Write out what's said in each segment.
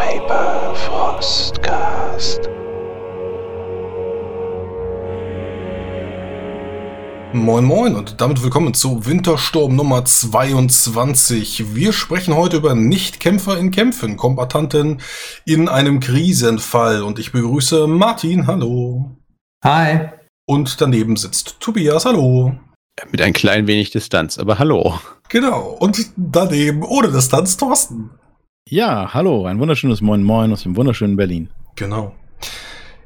Paper Frostcast. Moin Moin und damit willkommen zu Wintersturm Nummer 22. Wir sprechen heute über Nichtkämpfer in Kämpfen, Kombatanten in einem Krisenfall und ich begrüße Martin, hallo. Hi. Und daneben sitzt Tobias, hallo. Mit ein klein wenig Distanz, aber hallo. Genau, und daneben ohne Distanz Thorsten. Ja, hallo, ein wunderschönes Moin Moin aus dem wunderschönen Berlin. Genau.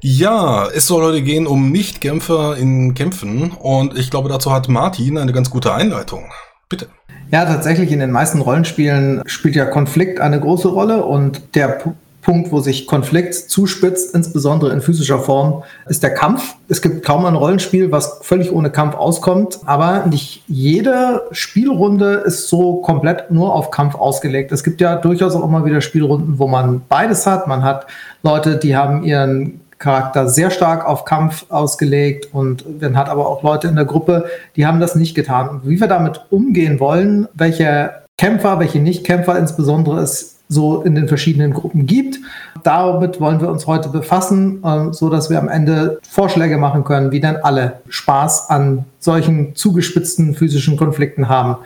Ja, es soll heute gehen um Nichtkämpfer in Kämpfen und ich glaube, dazu hat Martin eine ganz gute Einleitung. Bitte. Ja, tatsächlich in den meisten Rollenspielen spielt ja Konflikt eine große Rolle und der P Punkt, wo sich Konflikt zuspitzt, insbesondere in physischer Form, ist der Kampf. Es gibt kaum ein Rollenspiel, was völlig ohne Kampf auskommt, aber nicht jede Spielrunde ist so komplett nur auf Kampf ausgelegt. Es gibt ja durchaus auch immer wieder Spielrunden, wo man beides hat. Man hat Leute, die haben ihren Charakter sehr stark auf Kampf ausgelegt und man hat aber auch Leute in der Gruppe, die haben das nicht getan. Und wie wir damit umgehen wollen, welche Kämpfer, welche Nicht-Kämpfer insbesondere es so in den verschiedenen Gruppen gibt. Damit wollen wir uns heute befassen, äh, so dass wir am Ende Vorschläge machen können, wie denn alle Spaß an solchen zugespitzten physischen Konflikten haben.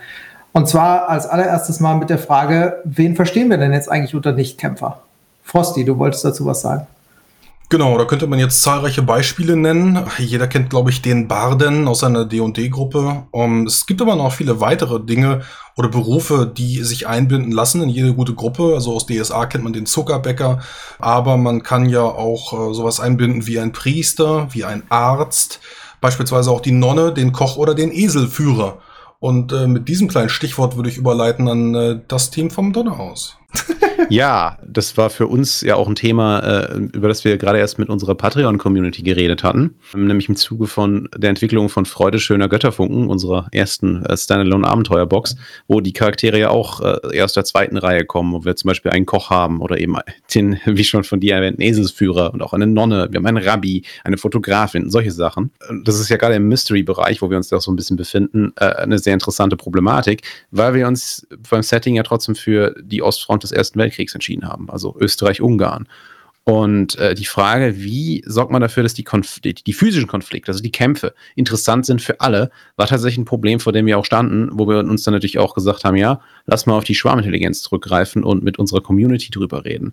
Und zwar als allererstes mal mit der Frage, wen verstehen wir denn jetzt eigentlich unter Nichtkämpfer? Frosty, du wolltest dazu was sagen. Genau, da könnte man jetzt zahlreiche Beispiele nennen. Jeder kennt, glaube ich, den Barden aus seiner D&D-Gruppe. Um, es gibt aber noch viele weitere Dinge oder Berufe, die sich einbinden lassen in jede gute Gruppe. Also aus DSA kennt man den Zuckerbäcker, aber man kann ja auch äh, sowas einbinden wie ein Priester, wie ein Arzt, beispielsweise auch die Nonne, den Koch oder den Eselführer. Und äh, mit diesem kleinen Stichwort würde ich überleiten an äh, das Team vom Donnerhaus. ja, das war für uns ja auch ein Thema, äh, über das wir gerade erst mit unserer Patreon-Community geredet hatten. Nämlich im Zuge von der Entwicklung von Freude schöner Götterfunken, unserer ersten äh, Standalone-Abenteuerbox, wo die Charaktere ja auch äh, aus der zweiten Reihe kommen, wo wir zum Beispiel einen Koch haben oder eben den, wie schon von dir erwähnten, Eselsführer und auch eine Nonne, wir haben einen Rabbi, eine Fotografin, solche Sachen. Das ist ja gerade im Mystery-Bereich, wo wir uns da so ein bisschen befinden, eine sehr interessante Problematik, weil wir uns beim Setting ja trotzdem für die Ostfront des Ersten Weltkriegs entschieden haben, also Österreich-Ungarn. Und äh, die Frage, wie sorgt man dafür, dass die, Konf die, die, physischen Konflikte, also die Kämpfe, interessant sind für alle, war tatsächlich ein Problem, vor dem wir auch standen, wo wir uns dann natürlich auch gesagt haben, ja, lass mal auf die Schwarmintelligenz zurückgreifen und mit unserer Community drüber reden.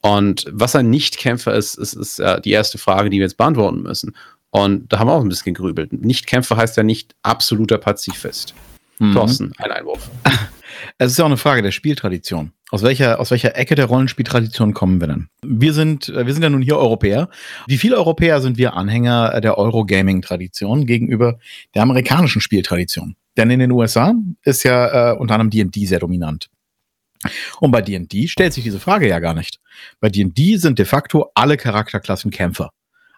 Und was ein Nichtkämpfer ist, ist, ist äh, die erste Frage, die wir jetzt beantworten müssen. Und da haben wir auch ein bisschen gegrübelt. Nichtkämpfer heißt ja nicht absoluter Pazifist. Mhm. Thorsten, ein Einwurf. Es ist ja auch eine Frage der Spieltradition. Aus welcher, aus welcher Ecke der Rollenspieltradition kommen wir denn? Wir sind, äh, wir sind ja nun hier Europäer. Wie viele Europäer sind wir Anhänger der Eurogaming-Tradition gegenüber der amerikanischen Spieltradition? Denn in den USA ist ja äh, unter anderem D&D sehr dominant. Und bei D&D stellt sich diese Frage ja gar nicht. Bei D&D sind de facto alle Charakterklassen Kämpfer.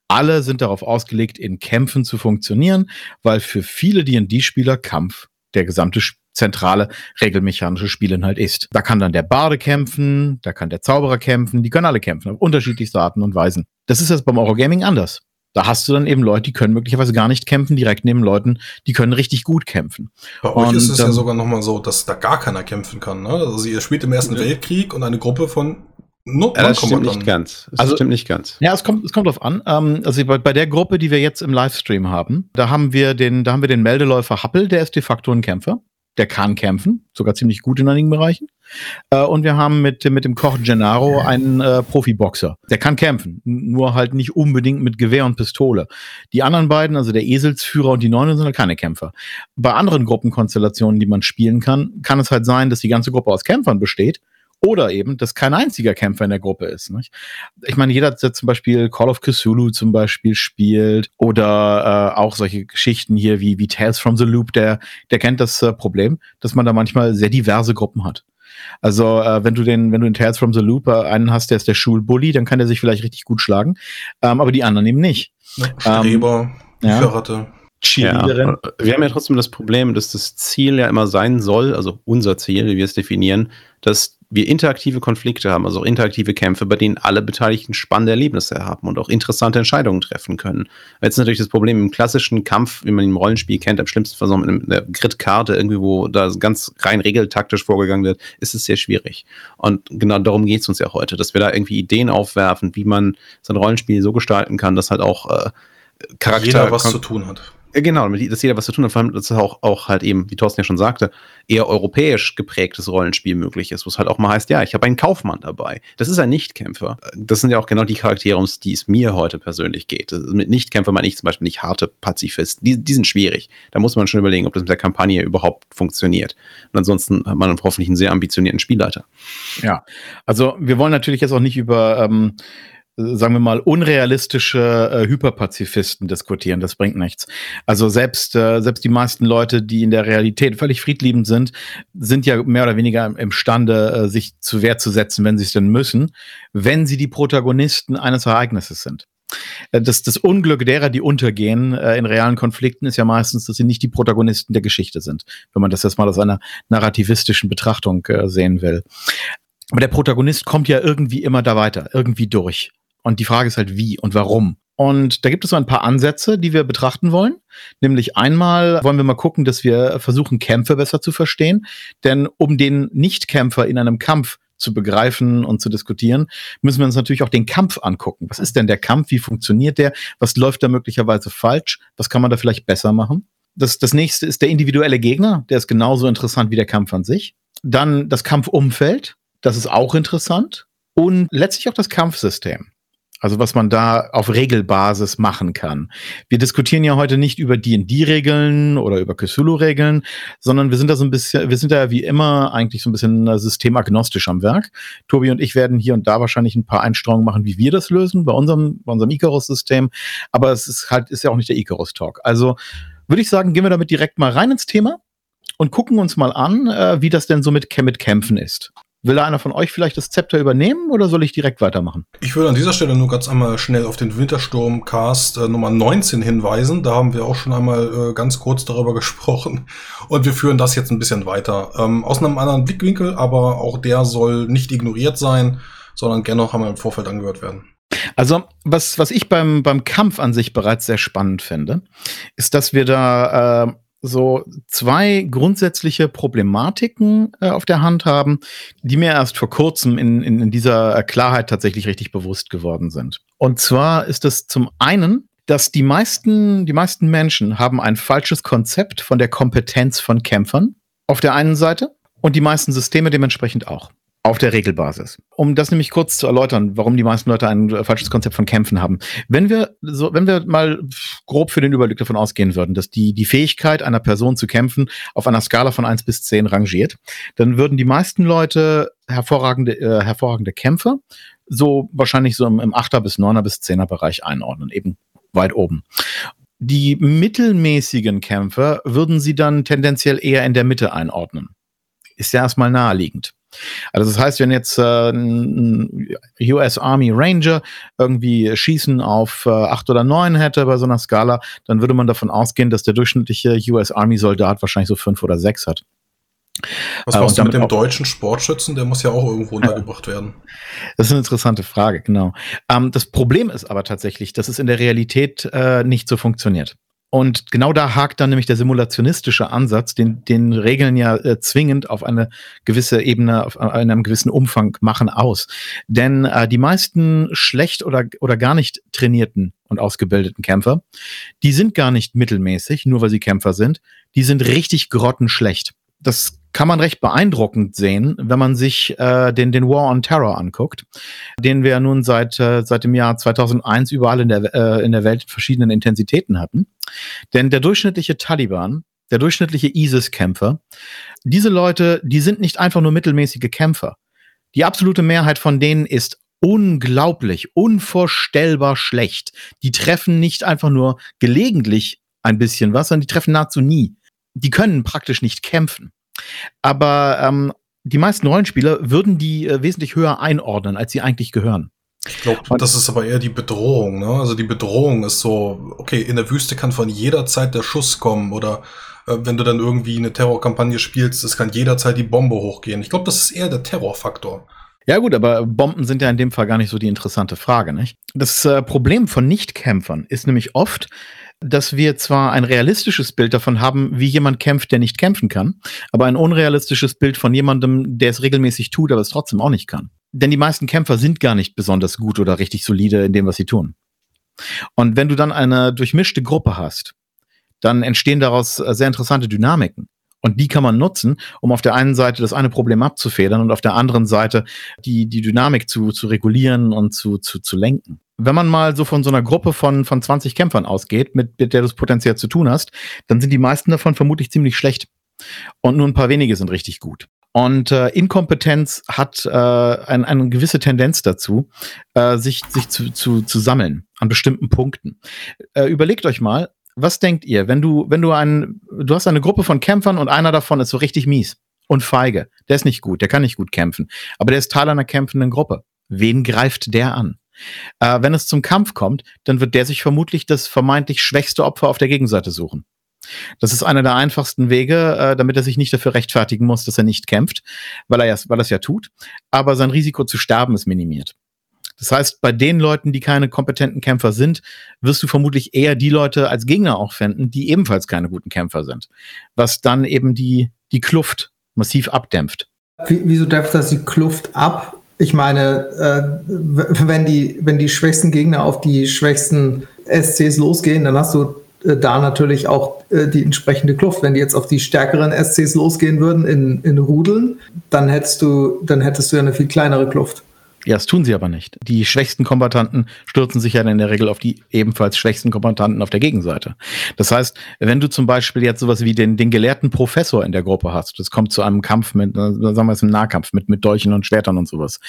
Alle sind darauf ausgelegt, in Kämpfen zu funktionieren, weil für viele D&D-Spieler Kampf der gesamte zentrale regelmechanische Spielinhalt ist. Da kann dann der Barde kämpfen, da kann der Zauberer kämpfen, die können alle kämpfen, auf unterschiedlichste Arten und Weisen. Das ist jetzt beim Eurogaming anders. Da hast du dann eben Leute, die können möglicherweise gar nicht kämpfen, direkt neben Leuten, die können richtig gut kämpfen. Bei euch ist es ja sogar nochmal so, dass da gar keiner kämpfen kann. Ne? Also ihr spielt im Ersten ja. Weltkrieg und eine Gruppe von No, ja, das stimmt nicht ganz. Das also, stimmt nicht ganz. Ja, es kommt, es kommt drauf an. Ähm, also bei, bei, der Gruppe, die wir jetzt im Livestream haben, da haben wir den, da haben wir den Meldeläufer Happel, der ist de facto ein Kämpfer der kann kämpfen, sogar ziemlich gut in einigen Bereichen. Äh, und wir haben mit, mit dem Koch Gennaro einen äh, Profiboxer. Der kann kämpfen, nur halt nicht unbedingt mit Gewehr und Pistole. Die anderen beiden, also der Eselsführer und die Neune, sind halt keine Kämpfer. Bei anderen Gruppenkonstellationen, die man spielen kann, kann es halt sein, dass die ganze Gruppe aus Kämpfern besteht oder eben, dass kein einziger Kämpfer in der Gruppe ist. Nicht? Ich meine, jeder, der zum Beispiel Call of Cthulhu zum Beispiel spielt oder äh, auch solche Geschichten hier wie, wie Tales from the Loop, der, der kennt das äh, Problem, dass man da manchmal sehr diverse Gruppen hat. Also äh, wenn du den, wenn du in Tales from the Loop äh, einen hast, der ist der Schulbully, dann kann der sich vielleicht richtig gut schlagen, ähm, aber die anderen eben nicht. Streber, ähm, ja. Cheerleaderin. Ja, wir haben ja trotzdem das Problem, dass das Ziel ja immer sein soll, also unser Ziel, wie wir es definieren, dass wir interaktive Konflikte haben, also auch interaktive Kämpfe, bei denen alle Beteiligten spannende Erlebnisse haben und auch interessante Entscheidungen treffen können. Jetzt ist natürlich das Problem im klassischen Kampf, wie man ihn im Rollenspiel kennt, am schlimmsten Fall so mit einer Grid-Karte irgendwie, wo da ganz rein regeltaktisch vorgegangen wird, ist es sehr schwierig. Und genau darum geht es uns ja heute, dass wir da irgendwie Ideen aufwerfen, wie man sein Rollenspiel so gestalten kann, dass halt auch äh, Charakter... Jeder was zu tun hat. Genau, dass jeder was zu tun hat, vor allem, dass auch, auch halt eben, wie Thorsten ja schon sagte, eher europäisch geprägtes Rollenspiel möglich ist, wo es halt auch mal heißt, ja, ich habe einen Kaufmann dabei. Das ist ein Nichtkämpfer. Das sind ja auch genau die Charaktere, um die es mir heute persönlich geht. Mit Nichtkämpfer meine ich zum Beispiel nicht harte Pazifisten. Die, die sind schwierig. Da muss man schon überlegen, ob das mit der Kampagne überhaupt funktioniert. Und ansonsten hat man hoffentlich einen sehr ambitionierten Spielleiter. Ja, also wir wollen natürlich jetzt auch nicht über ähm, sagen wir mal, unrealistische äh, Hyperpazifisten diskutieren. Das bringt nichts. Also selbst, äh, selbst die meisten Leute, die in der Realität völlig friedliebend sind, sind ja mehr oder weniger imstande, äh, sich zu Wehr zu setzen, wenn sie es denn müssen, wenn sie die Protagonisten eines Ereignisses sind. Äh, das, das Unglück derer, die untergehen äh, in realen Konflikten, ist ja meistens, dass sie nicht die Protagonisten der Geschichte sind, wenn man das jetzt mal aus einer narrativistischen Betrachtung äh, sehen will. Aber der Protagonist kommt ja irgendwie immer da weiter, irgendwie durch. Und die Frage ist halt, wie und warum. Und da gibt es so ein paar Ansätze, die wir betrachten wollen. Nämlich einmal wollen wir mal gucken, dass wir versuchen, Kämpfe besser zu verstehen. Denn um den Nichtkämpfer in einem Kampf zu begreifen und zu diskutieren, müssen wir uns natürlich auch den Kampf angucken. Was ist denn der Kampf? Wie funktioniert der? Was läuft da möglicherweise falsch? Was kann man da vielleicht besser machen? Das, das nächste ist der individuelle Gegner. Der ist genauso interessant wie der Kampf an sich. Dann das Kampfumfeld. Das ist auch interessant. Und letztlich auch das Kampfsystem. Also was man da auf Regelbasis machen kann. Wir diskutieren ja heute nicht über D&D-Regeln oder über Cthulhu-Regeln, sondern wir sind da so ein bisschen, wir sind da wie immer eigentlich so ein bisschen systemagnostisch am Werk. Tobi und ich werden hier und da wahrscheinlich ein paar Einstreuungen machen, wie wir das lösen bei unserem, bei unserem Icarus-System. Aber es ist halt, ist ja auch nicht der Icarus-Talk. Also würde ich sagen, gehen wir damit direkt mal rein ins Thema und gucken uns mal an, äh, wie das denn so mit, mit Kämpfen ist. Will einer von euch vielleicht das Zepter übernehmen oder soll ich direkt weitermachen? Ich würde an dieser Stelle nur ganz einmal schnell auf den Wintersturm-Cast äh, Nummer 19 hinweisen. Da haben wir auch schon einmal äh, ganz kurz darüber gesprochen. Und wir führen das jetzt ein bisschen weiter. Ähm, aus einem anderen Blickwinkel, aber auch der soll nicht ignoriert sein, sondern gerne haben wir im Vorfeld angehört werden. Also, was, was ich beim, beim Kampf an sich bereits sehr spannend finde, ist, dass wir da äh, so zwei grundsätzliche Problematiken äh, auf der Hand haben, die mir erst vor kurzem in, in, in dieser Klarheit tatsächlich richtig bewusst geworden sind. Und zwar ist es zum einen, dass die meisten, die meisten Menschen haben ein falsches Konzept von der Kompetenz von Kämpfern auf der einen Seite und die meisten Systeme dementsprechend auch. Auf der Regelbasis. Um das nämlich kurz zu erläutern, warum die meisten Leute ein äh, falsches Konzept von Kämpfen haben. Wenn wir so, wenn wir mal grob für den Überblick davon ausgehen würden, dass die, die Fähigkeit einer Person zu kämpfen auf einer Skala von eins bis zehn rangiert, dann würden die meisten Leute hervorragende, äh, hervorragende Kämpfer so wahrscheinlich so im, im 8er bis 9er bis 10er Bereich einordnen, eben weit oben. Die mittelmäßigen Kämpfer würden sie dann tendenziell eher in der Mitte einordnen. Ist ja erstmal naheliegend. Also das heißt, wenn jetzt äh, ein US Army Ranger irgendwie Schießen auf äh, acht oder neun hätte bei so einer Skala, dann würde man davon ausgehen, dass der durchschnittliche US Army Soldat wahrscheinlich so fünf oder sechs hat. Was machst äh, du mit dem deutschen Sportschützen? Der muss ja auch irgendwo untergebracht werden. Das ist eine interessante Frage, genau. Ähm, das Problem ist aber tatsächlich, dass es in der Realität äh, nicht so funktioniert. Und genau da hakt dann nämlich der simulationistische Ansatz, den, den Regeln ja äh, zwingend auf eine gewisse Ebene, auf einem gewissen Umfang machen aus. Denn äh, die meisten schlecht oder, oder gar nicht trainierten und ausgebildeten Kämpfer, die sind gar nicht mittelmäßig, nur weil sie Kämpfer sind, die sind richtig grottenschlecht. Das kann man recht beeindruckend sehen, wenn man sich äh, den, den War on Terror anguckt, den wir nun seit, äh, seit dem Jahr 2001 überall in der, äh, in der Welt in verschiedenen Intensitäten hatten. Denn der durchschnittliche Taliban, der durchschnittliche ISIS-Kämpfer, diese Leute, die sind nicht einfach nur mittelmäßige Kämpfer. Die absolute Mehrheit von denen ist unglaublich, unvorstellbar schlecht. Die treffen nicht einfach nur gelegentlich ein bisschen was, sondern die treffen nahezu nie. Die können praktisch nicht kämpfen. Aber ähm, die meisten Rollenspieler würden die äh, wesentlich höher einordnen, als sie eigentlich gehören. Ich glaube, das ist aber eher die Bedrohung. Ne? Also die Bedrohung ist so, okay, in der Wüste kann von jeder Zeit der Schuss kommen oder äh, wenn du dann irgendwie eine Terrorkampagne spielst, es kann jederzeit die Bombe hochgehen. Ich glaube, das ist eher der Terrorfaktor. Ja gut, aber Bomben sind ja in dem Fall gar nicht so die interessante Frage, nicht? Das äh, Problem von Nichtkämpfern ist nämlich oft, dass wir zwar ein realistisches Bild davon haben, wie jemand kämpft, der nicht kämpfen kann, aber ein unrealistisches Bild von jemandem, der es regelmäßig tut, aber es trotzdem auch nicht kann. Denn die meisten Kämpfer sind gar nicht besonders gut oder richtig solide in dem, was sie tun. Und wenn du dann eine durchmischte Gruppe hast, dann entstehen daraus sehr interessante Dynamiken. Und die kann man nutzen, um auf der einen Seite das eine Problem abzufedern und auf der anderen Seite die, die Dynamik zu, zu regulieren und zu, zu, zu lenken. Wenn man mal so von so einer Gruppe von, von 20 Kämpfern ausgeht, mit, mit der du es potenziell zu tun hast, dann sind die meisten davon vermutlich ziemlich schlecht. Und nur ein paar wenige sind richtig gut. Und äh, Inkompetenz hat äh, ein, eine gewisse Tendenz dazu, äh, sich, sich zu, zu, zu sammeln an bestimmten Punkten. Äh, überlegt euch mal, was denkt ihr, wenn du, wenn du einen, du hast eine Gruppe von Kämpfern und einer davon ist so richtig mies und feige, der ist nicht gut, der kann nicht gut kämpfen, aber der ist Teil einer kämpfenden Gruppe. Wen greift der an? Äh, wenn es zum Kampf kommt, dann wird der sich vermutlich das vermeintlich schwächste Opfer auf der Gegenseite suchen. Das ist einer der einfachsten Wege, äh, damit er sich nicht dafür rechtfertigen muss, dass er nicht kämpft, weil er ja, weil es ja tut. Aber sein Risiko zu sterben ist minimiert. Das heißt, bei den Leuten, die keine kompetenten Kämpfer sind, wirst du vermutlich eher die Leute als Gegner auch finden, die ebenfalls keine guten Kämpfer sind. Was dann eben die, die Kluft massiv abdämpft. Wieso dämpft das die Kluft ab? Ich meine, äh, wenn, die, wenn die schwächsten Gegner auf die schwächsten SCs losgehen, dann hast du äh, da natürlich auch äh, die entsprechende Kluft. Wenn die jetzt auf die stärkeren SCs losgehen würden in, in Rudeln, dann hättest du, dann hättest du ja eine viel kleinere Kluft. Ja, das tun sie aber nicht. Die schwächsten Kombatanten stürzen sich ja in der Regel auf die ebenfalls schwächsten Kombatanten auf der Gegenseite. Das heißt, wenn du zum Beispiel jetzt sowas wie den, den gelehrten Professor in der Gruppe hast, das kommt zu einem Kampf mit, äh, sagen wir es im Nahkampf, mit, mit Dolchen und Schwertern und sowas,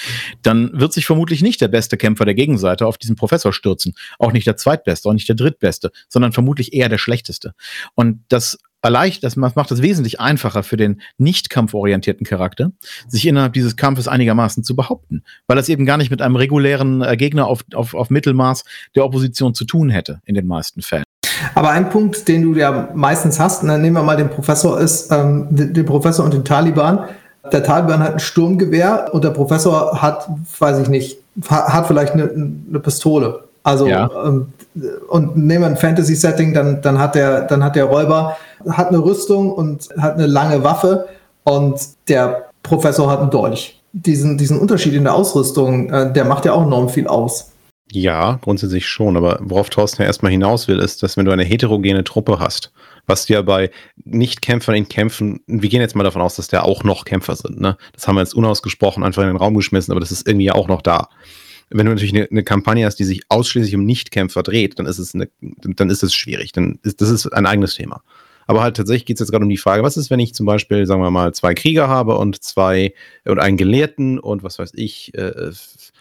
dann wird sich vermutlich nicht der beste Kämpfer der Gegenseite auf diesen Professor stürzen. Auch nicht der zweitbeste, auch nicht der drittbeste, sondern vermutlich eher der schlechteste. Und das erleichtert, das macht das wesentlich einfacher für den nicht kampforientierten Charakter, sich innerhalb dieses Kampfes einigermaßen zu behaupten, weil es eben gar nicht mit einem regulären äh, Gegner auf, auf, auf Mittelmaß der Opposition zu tun hätte, in den meisten Fällen. Aber ein Punkt, den du ja meistens hast, und dann nehmen wir mal den Professor, ist ähm, den Professor und den Taliban. Der Taliban hat ein Sturmgewehr und der Professor hat, weiß ich nicht, hat vielleicht eine, eine Pistole. Also ja. ähm, und nehmen wir ein Fantasy-Setting, dann, dann hat der, dann hat der Räuber hat eine Rüstung und hat eine lange Waffe und der Professor hat einen Dolch. Diesen, diesen Unterschied in der Ausrüstung, äh, der macht ja auch enorm viel aus. Ja, grundsätzlich schon, aber worauf Thorsten ja erstmal hinaus will, ist, dass wenn du eine heterogene Truppe hast, was ja bei Nicht-Kämpfern in Kämpfen, wir gehen jetzt mal davon aus, dass da auch noch Kämpfer sind, ne? Das haben wir jetzt unausgesprochen einfach in den Raum geschmissen, aber das ist irgendwie auch noch da. Wenn du natürlich eine, eine Kampagne hast, die sich ausschließlich um Nicht-Kämpfer dreht, dann ist es eine, dann ist es schwierig. Dann ist, das ist ein eigenes Thema. Aber halt tatsächlich geht es jetzt gerade um die Frage, was ist, wenn ich zum Beispiel, sagen wir mal, zwei Krieger habe und zwei und einen Gelehrten und was weiß ich, äh,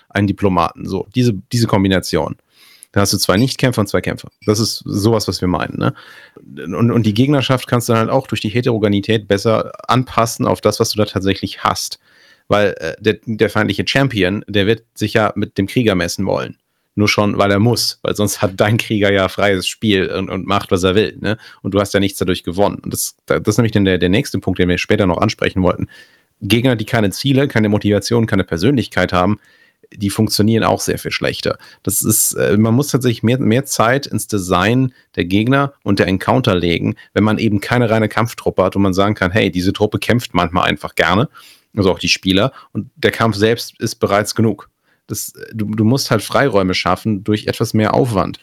einen Diplomaten. So, diese, diese Kombination. Da hast du zwei Nichtkämpfer und zwei Kämpfer. Das ist sowas, was wir meinen. Ne? Und, und die Gegnerschaft kannst du dann halt auch durch die Heterogenität besser anpassen auf das, was du da tatsächlich hast. Weil äh, der, der feindliche Champion, der wird sich ja mit dem Krieger messen wollen. Nur schon, weil er muss, weil sonst hat dein Krieger ja freies Spiel und, und macht, was er will. Ne? Und du hast ja nichts dadurch gewonnen. Und das, das ist nämlich der, der nächste Punkt, den wir später noch ansprechen wollten. Gegner, die keine Ziele, keine Motivation, keine Persönlichkeit haben, die funktionieren auch sehr viel schlechter. Das ist, äh, man muss tatsächlich mehr, mehr Zeit ins Design der Gegner und der Encounter legen, wenn man eben keine reine Kampftruppe hat und man sagen kann, hey, diese Truppe kämpft manchmal einfach gerne, also auch die Spieler, und der Kampf selbst ist bereits genug. Das, du, du musst halt Freiräume schaffen durch etwas mehr Aufwand.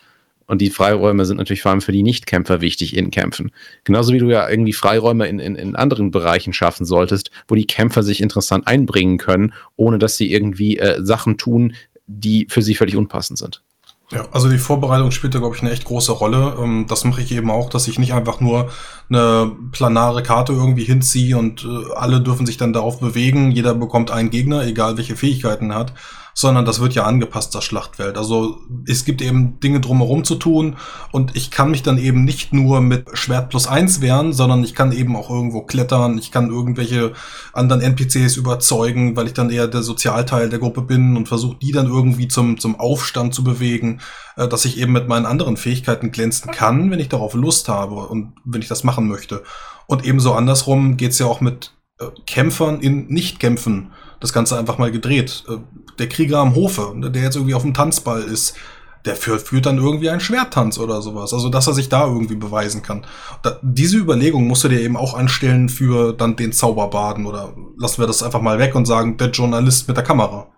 Und die Freiräume sind natürlich vor allem für die Nichtkämpfer wichtig in Kämpfen. Genauso wie du ja irgendwie Freiräume in, in, in anderen Bereichen schaffen solltest, wo die Kämpfer sich interessant einbringen können, ohne dass sie irgendwie äh, Sachen tun, die für sie völlig unpassend sind. Ja, also die Vorbereitung spielt da, glaube ich, eine echt große Rolle. Ähm, das mache ich eben auch, dass ich nicht einfach nur eine planare Karte irgendwie hinziehe und äh, alle dürfen sich dann darauf bewegen. Jeder bekommt einen Gegner, egal welche Fähigkeiten er hat, sondern das wird ja angepasst, das Schlachtfeld. Also es gibt eben Dinge drumherum zu tun und ich kann mich dann eben nicht nur mit Schwert plus eins wehren, sondern ich kann eben auch irgendwo klettern, ich kann irgendwelche anderen NPCs überzeugen, weil ich dann eher der Sozialteil der Gruppe bin und versuche die dann irgendwie zum, zum Aufstand zu bewegen, äh, dass ich eben mit meinen anderen Fähigkeiten glänzen kann, wenn ich darauf Lust habe und wenn ich das machen möchte. Und ebenso andersrum geht's ja auch mit äh, Kämpfern in Nichtkämpfen das Ganze einfach mal gedreht. Äh, der Krieger am Hofe, ne, der jetzt irgendwie auf dem Tanzball ist, der führt, führt dann irgendwie einen Schwerttanz oder sowas. Also, dass er sich da irgendwie beweisen kann. Da, diese Überlegung musst du dir eben auch anstellen für dann den Zauberbaden oder lassen wir das einfach mal weg und sagen, der Journalist mit der Kamera.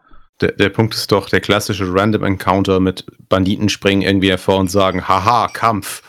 Der, der Punkt ist doch der klassische Random Encounter mit Banditen springen irgendwie hervor und sagen, haha, Kampf.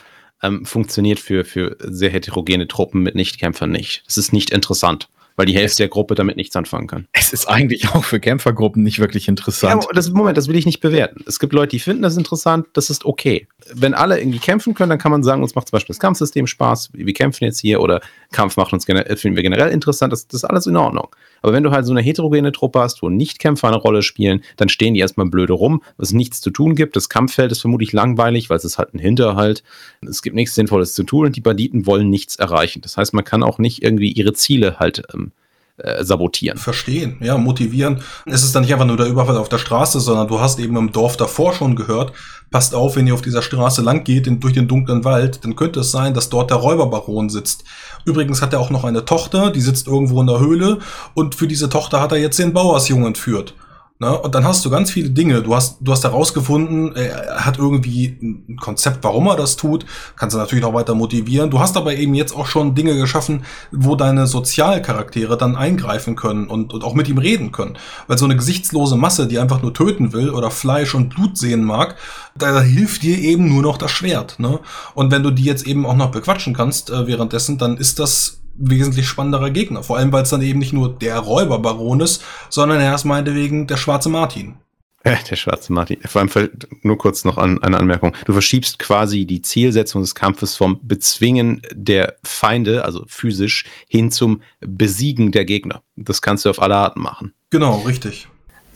Ähm, funktioniert für, für sehr heterogene Truppen mit Nichtkämpfern nicht. Es ist nicht interessant weil die Hälfte der Gruppe damit nichts anfangen kann. Es ist eigentlich auch für Kämpfergruppen nicht wirklich interessant. Ja, das, Moment, das will ich nicht bewerten. Es gibt Leute, die finden das interessant, das ist okay. Wenn alle irgendwie kämpfen können, dann kann man sagen, uns macht zum Beispiel das Kampfsystem Spaß, wir kämpfen jetzt hier oder Kampf macht uns finden wir generell interessant, das, das ist alles in Ordnung. Aber wenn du halt so eine heterogene Truppe hast, wo Nicht-Kämpfer eine Rolle spielen, dann stehen die erstmal blöde rum, was nichts zu tun gibt. Das Kampffeld ist vermutlich langweilig, weil es ist halt ein Hinterhalt. Es gibt nichts Sinnvolles zu tun und die Banditen wollen nichts erreichen. Das heißt, man kann auch nicht irgendwie ihre Ziele halt ähm, äh, sabotieren. Verstehen, ja, motivieren. Es ist dann nicht einfach nur der Überfall auf der Straße, sondern du hast eben im Dorf davor schon gehört, passt auf, wenn ihr auf dieser Straße lang geht, in, durch den dunklen Wald, dann könnte es sein, dass dort der Räuberbaron sitzt. Übrigens hat er auch noch eine Tochter, die sitzt irgendwo in der Höhle und für diese Tochter hat er jetzt den Bauersjungen entführt. Ne? Und dann hast du ganz viele Dinge. Du hast, du hast herausgefunden, er hat irgendwie ein Konzept, warum er das tut. Kannst du natürlich auch weiter motivieren. Du hast aber eben jetzt auch schon Dinge geschaffen, wo deine Sozialcharaktere dann eingreifen können und, und auch mit ihm reden können. Weil so eine gesichtslose Masse, die einfach nur töten will oder Fleisch und Blut sehen mag, da hilft dir eben nur noch das Schwert. Ne? Und wenn du die jetzt eben auch noch bequatschen kannst äh, währenddessen, dann ist das wesentlich spannenderer Gegner. Vor allem, weil es dann eben nicht nur der Räuberbaron ist, sondern er ist meinetwegen der schwarze Martin. Ja, der schwarze Martin. Vor allem nur kurz noch an, eine Anmerkung. Du verschiebst quasi die Zielsetzung des Kampfes vom Bezwingen der Feinde, also physisch, hin zum Besiegen der Gegner. Das kannst du auf alle Arten machen. Genau, richtig.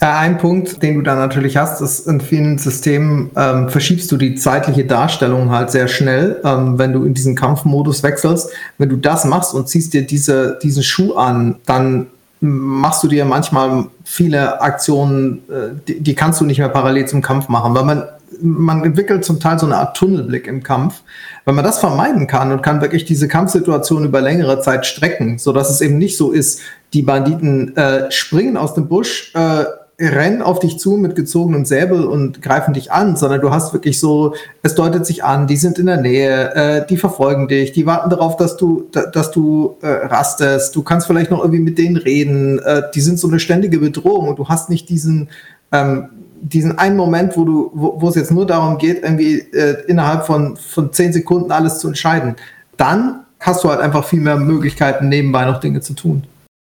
Äh, ein Punkt, den du da natürlich hast, ist in vielen Systemen ähm, verschiebst du die zeitliche Darstellung halt sehr schnell, ähm, wenn du in diesen Kampfmodus wechselst. Wenn du das machst und ziehst dir diese, diesen Schuh an, dann machst du dir manchmal viele Aktionen, äh, die, die, kannst du nicht mehr parallel zum Kampf machen, weil man, man entwickelt zum Teil so eine Art Tunnelblick im Kampf. Wenn man das vermeiden kann und kann wirklich diese Kampfsituation über längere Zeit strecken, so dass es eben nicht so ist, die Banditen äh, springen aus dem Busch, äh, rennen auf dich zu mit gezogenem Säbel und greifen dich an, sondern du hast wirklich so, es deutet sich an, die sind in der Nähe, äh, die verfolgen dich, die warten darauf, dass du, da, dass du äh, rastest, du kannst vielleicht noch irgendwie mit denen reden, äh, die sind so eine ständige Bedrohung und du hast nicht diesen, ähm, diesen einen Moment, wo du, wo, es jetzt nur darum geht, irgendwie äh, innerhalb von, von zehn Sekunden alles zu entscheiden. Dann hast du halt einfach viel mehr Möglichkeiten, nebenbei noch Dinge zu tun.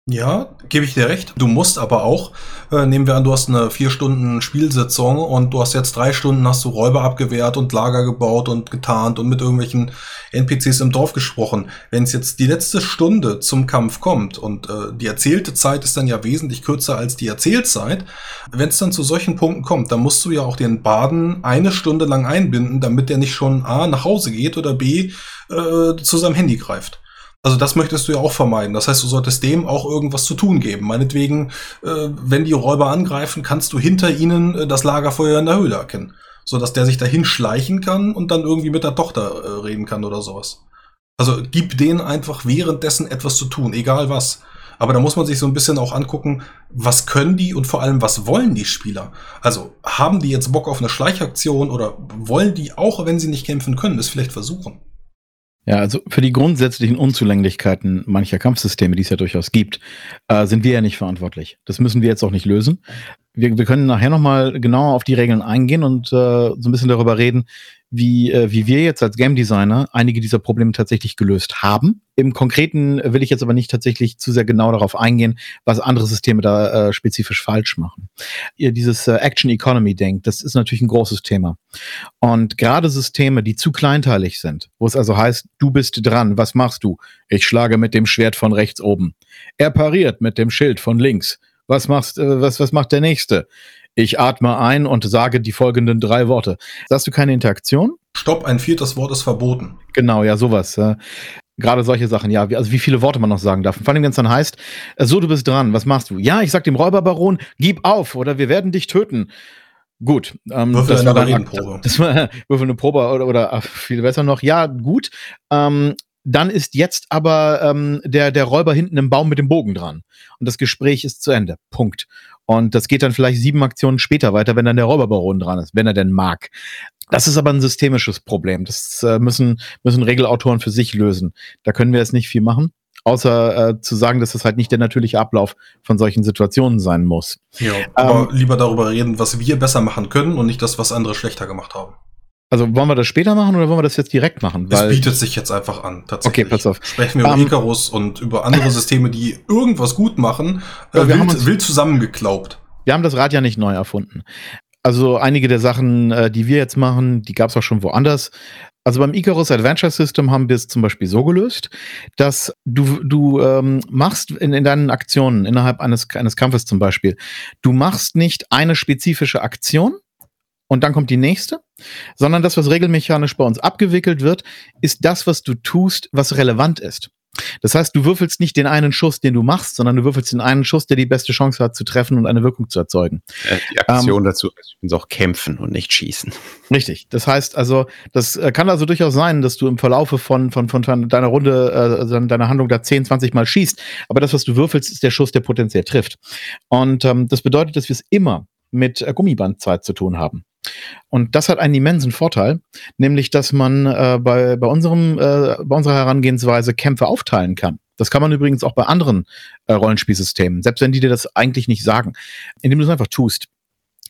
Ja, gebe ich dir recht. Du musst aber auch, äh, nehmen wir an, du hast eine vier Stunden Spielsitzung und du hast jetzt drei Stunden hast du Räuber abgewehrt und Lager gebaut und getarnt und mit irgendwelchen NPCs im Dorf gesprochen. Wenn es jetzt die letzte Stunde zum Kampf kommt und äh, die erzählte Zeit ist dann ja wesentlich kürzer als die Erzählzeit, wenn es dann zu solchen Punkten kommt, dann musst du ja auch den Baden eine Stunde lang einbinden, damit der nicht schon A nach Hause geht oder B äh, zu seinem Handy greift. Also das möchtest du ja auch vermeiden. Das heißt, du solltest dem auch irgendwas zu tun geben. Meinetwegen, äh, wenn die Räuber angreifen, kannst du hinter ihnen äh, das Lagerfeuer in der Höhle erkennen. Sodass der sich dahin schleichen kann und dann irgendwie mit der Tochter äh, reden kann oder sowas. Also gib denen einfach währenddessen etwas zu tun, egal was. Aber da muss man sich so ein bisschen auch angucken, was können die und vor allem, was wollen die Spieler? Also haben die jetzt Bock auf eine Schleichaktion oder wollen die, auch wenn sie nicht kämpfen können, es vielleicht versuchen? Ja, also für die grundsätzlichen Unzulänglichkeiten mancher Kampfsysteme, die es ja durchaus gibt, äh, sind wir ja nicht verantwortlich. Das müssen wir jetzt auch nicht lösen. Wir, wir können nachher nochmal genauer auf die Regeln eingehen und äh, so ein bisschen darüber reden, wie, äh, wie wir jetzt als Game Designer einige dieser Probleme tatsächlich gelöst haben. Im Konkreten will ich jetzt aber nicht tatsächlich zu sehr genau darauf eingehen, was andere Systeme da äh, spezifisch falsch machen. Ihr dieses äh, Action Economy denkt, das ist natürlich ein großes Thema. Und gerade Systeme, die zu kleinteilig sind, wo es also heißt, du bist dran, was machst du? Ich schlage mit dem Schwert von rechts oben. Er pariert mit dem Schild von links. Was machst, äh, was, was macht der nächste? Ich atme ein und sage die folgenden drei Worte. Da hast du keine Interaktion? Stopp, ein viertes Wort ist verboten. Genau, ja, sowas. Gerade solche Sachen, ja, wie, also wie viele Worte man noch sagen darf. Vor allem, wenn es dann heißt, äh, so, du bist dran, was machst du? Ja, ich sag dem Räuberbaron, gib auf oder wir werden dich töten. Gut, ähm, Würfel das eine war dann Redenprobe. das war Würfel eine Probe oder, oder viel besser noch. Ja, gut. Ähm, dann ist jetzt aber ähm, der, der Räuber hinten im Baum mit dem Bogen dran. Und das Gespräch ist zu Ende. Punkt. Und das geht dann vielleicht sieben Aktionen später weiter, wenn dann der Räuberbaron dran ist, wenn er denn mag. Das ist aber ein systemisches Problem. Das äh, müssen, müssen Regelautoren für sich lösen. Da können wir jetzt nicht viel machen, außer äh, zu sagen, dass das halt nicht der natürliche Ablauf von solchen Situationen sein muss. Ja, aber lieber darüber reden, was wir besser machen können und nicht das, was andere schlechter gemacht haben. Also wollen wir das später machen oder wollen wir das jetzt direkt machen? Es bietet sich jetzt einfach an, tatsächlich. Okay, pass auf. Sprechen wir über Ähm, Icarus und über andere Systeme, die irgendwas gut machen, äh, wir haben wild, uns- wild zusammengeklaubt. Wir haben das Rad ja nicht neu erfunden. Also einige der Sachen, äh, die wir jetzt machen, die gab es auch schon woanders. Also beim Icarus Adventure System haben wir es zum Beispiel so gelöst, dass du, du ähm, machst in, in deinen Aktionen innerhalb eines, eines Kampfes zum Beispiel, du machst nicht eine spezifische Aktion und dann kommt die nächste, sondern das, was regelmechanisch bei uns abgewickelt wird, ist das, was du tust, was relevant ist. Das heißt, du würfelst nicht den einen Schuss, den du machst, sondern du würfelst den einen Schuss, der die beste Chance hat zu treffen und eine Wirkung zu erzeugen. Äh, die Aktion dazu ist übrigens auch kämpfen und nicht schießen. Richtig. Das heißt also, das äh, kann also durchaus sein, dass du im Verlaufe von, von, von deiner Runde, äh, also deiner Handlung da 10, 20 Mal schießt. Aber das, was du würfelst, ist der Schuss, der potenziell trifft. Und ähm, das bedeutet, dass wir es immer mit Gummibandzeit zu tun haben. Und das hat einen immensen Vorteil, nämlich, dass man äh, bei, bei, unserem, äh, bei unserer Herangehensweise Kämpfe aufteilen kann. Das kann man übrigens auch bei anderen äh, Rollenspielsystemen, selbst wenn die dir das eigentlich nicht sagen, indem du es einfach tust.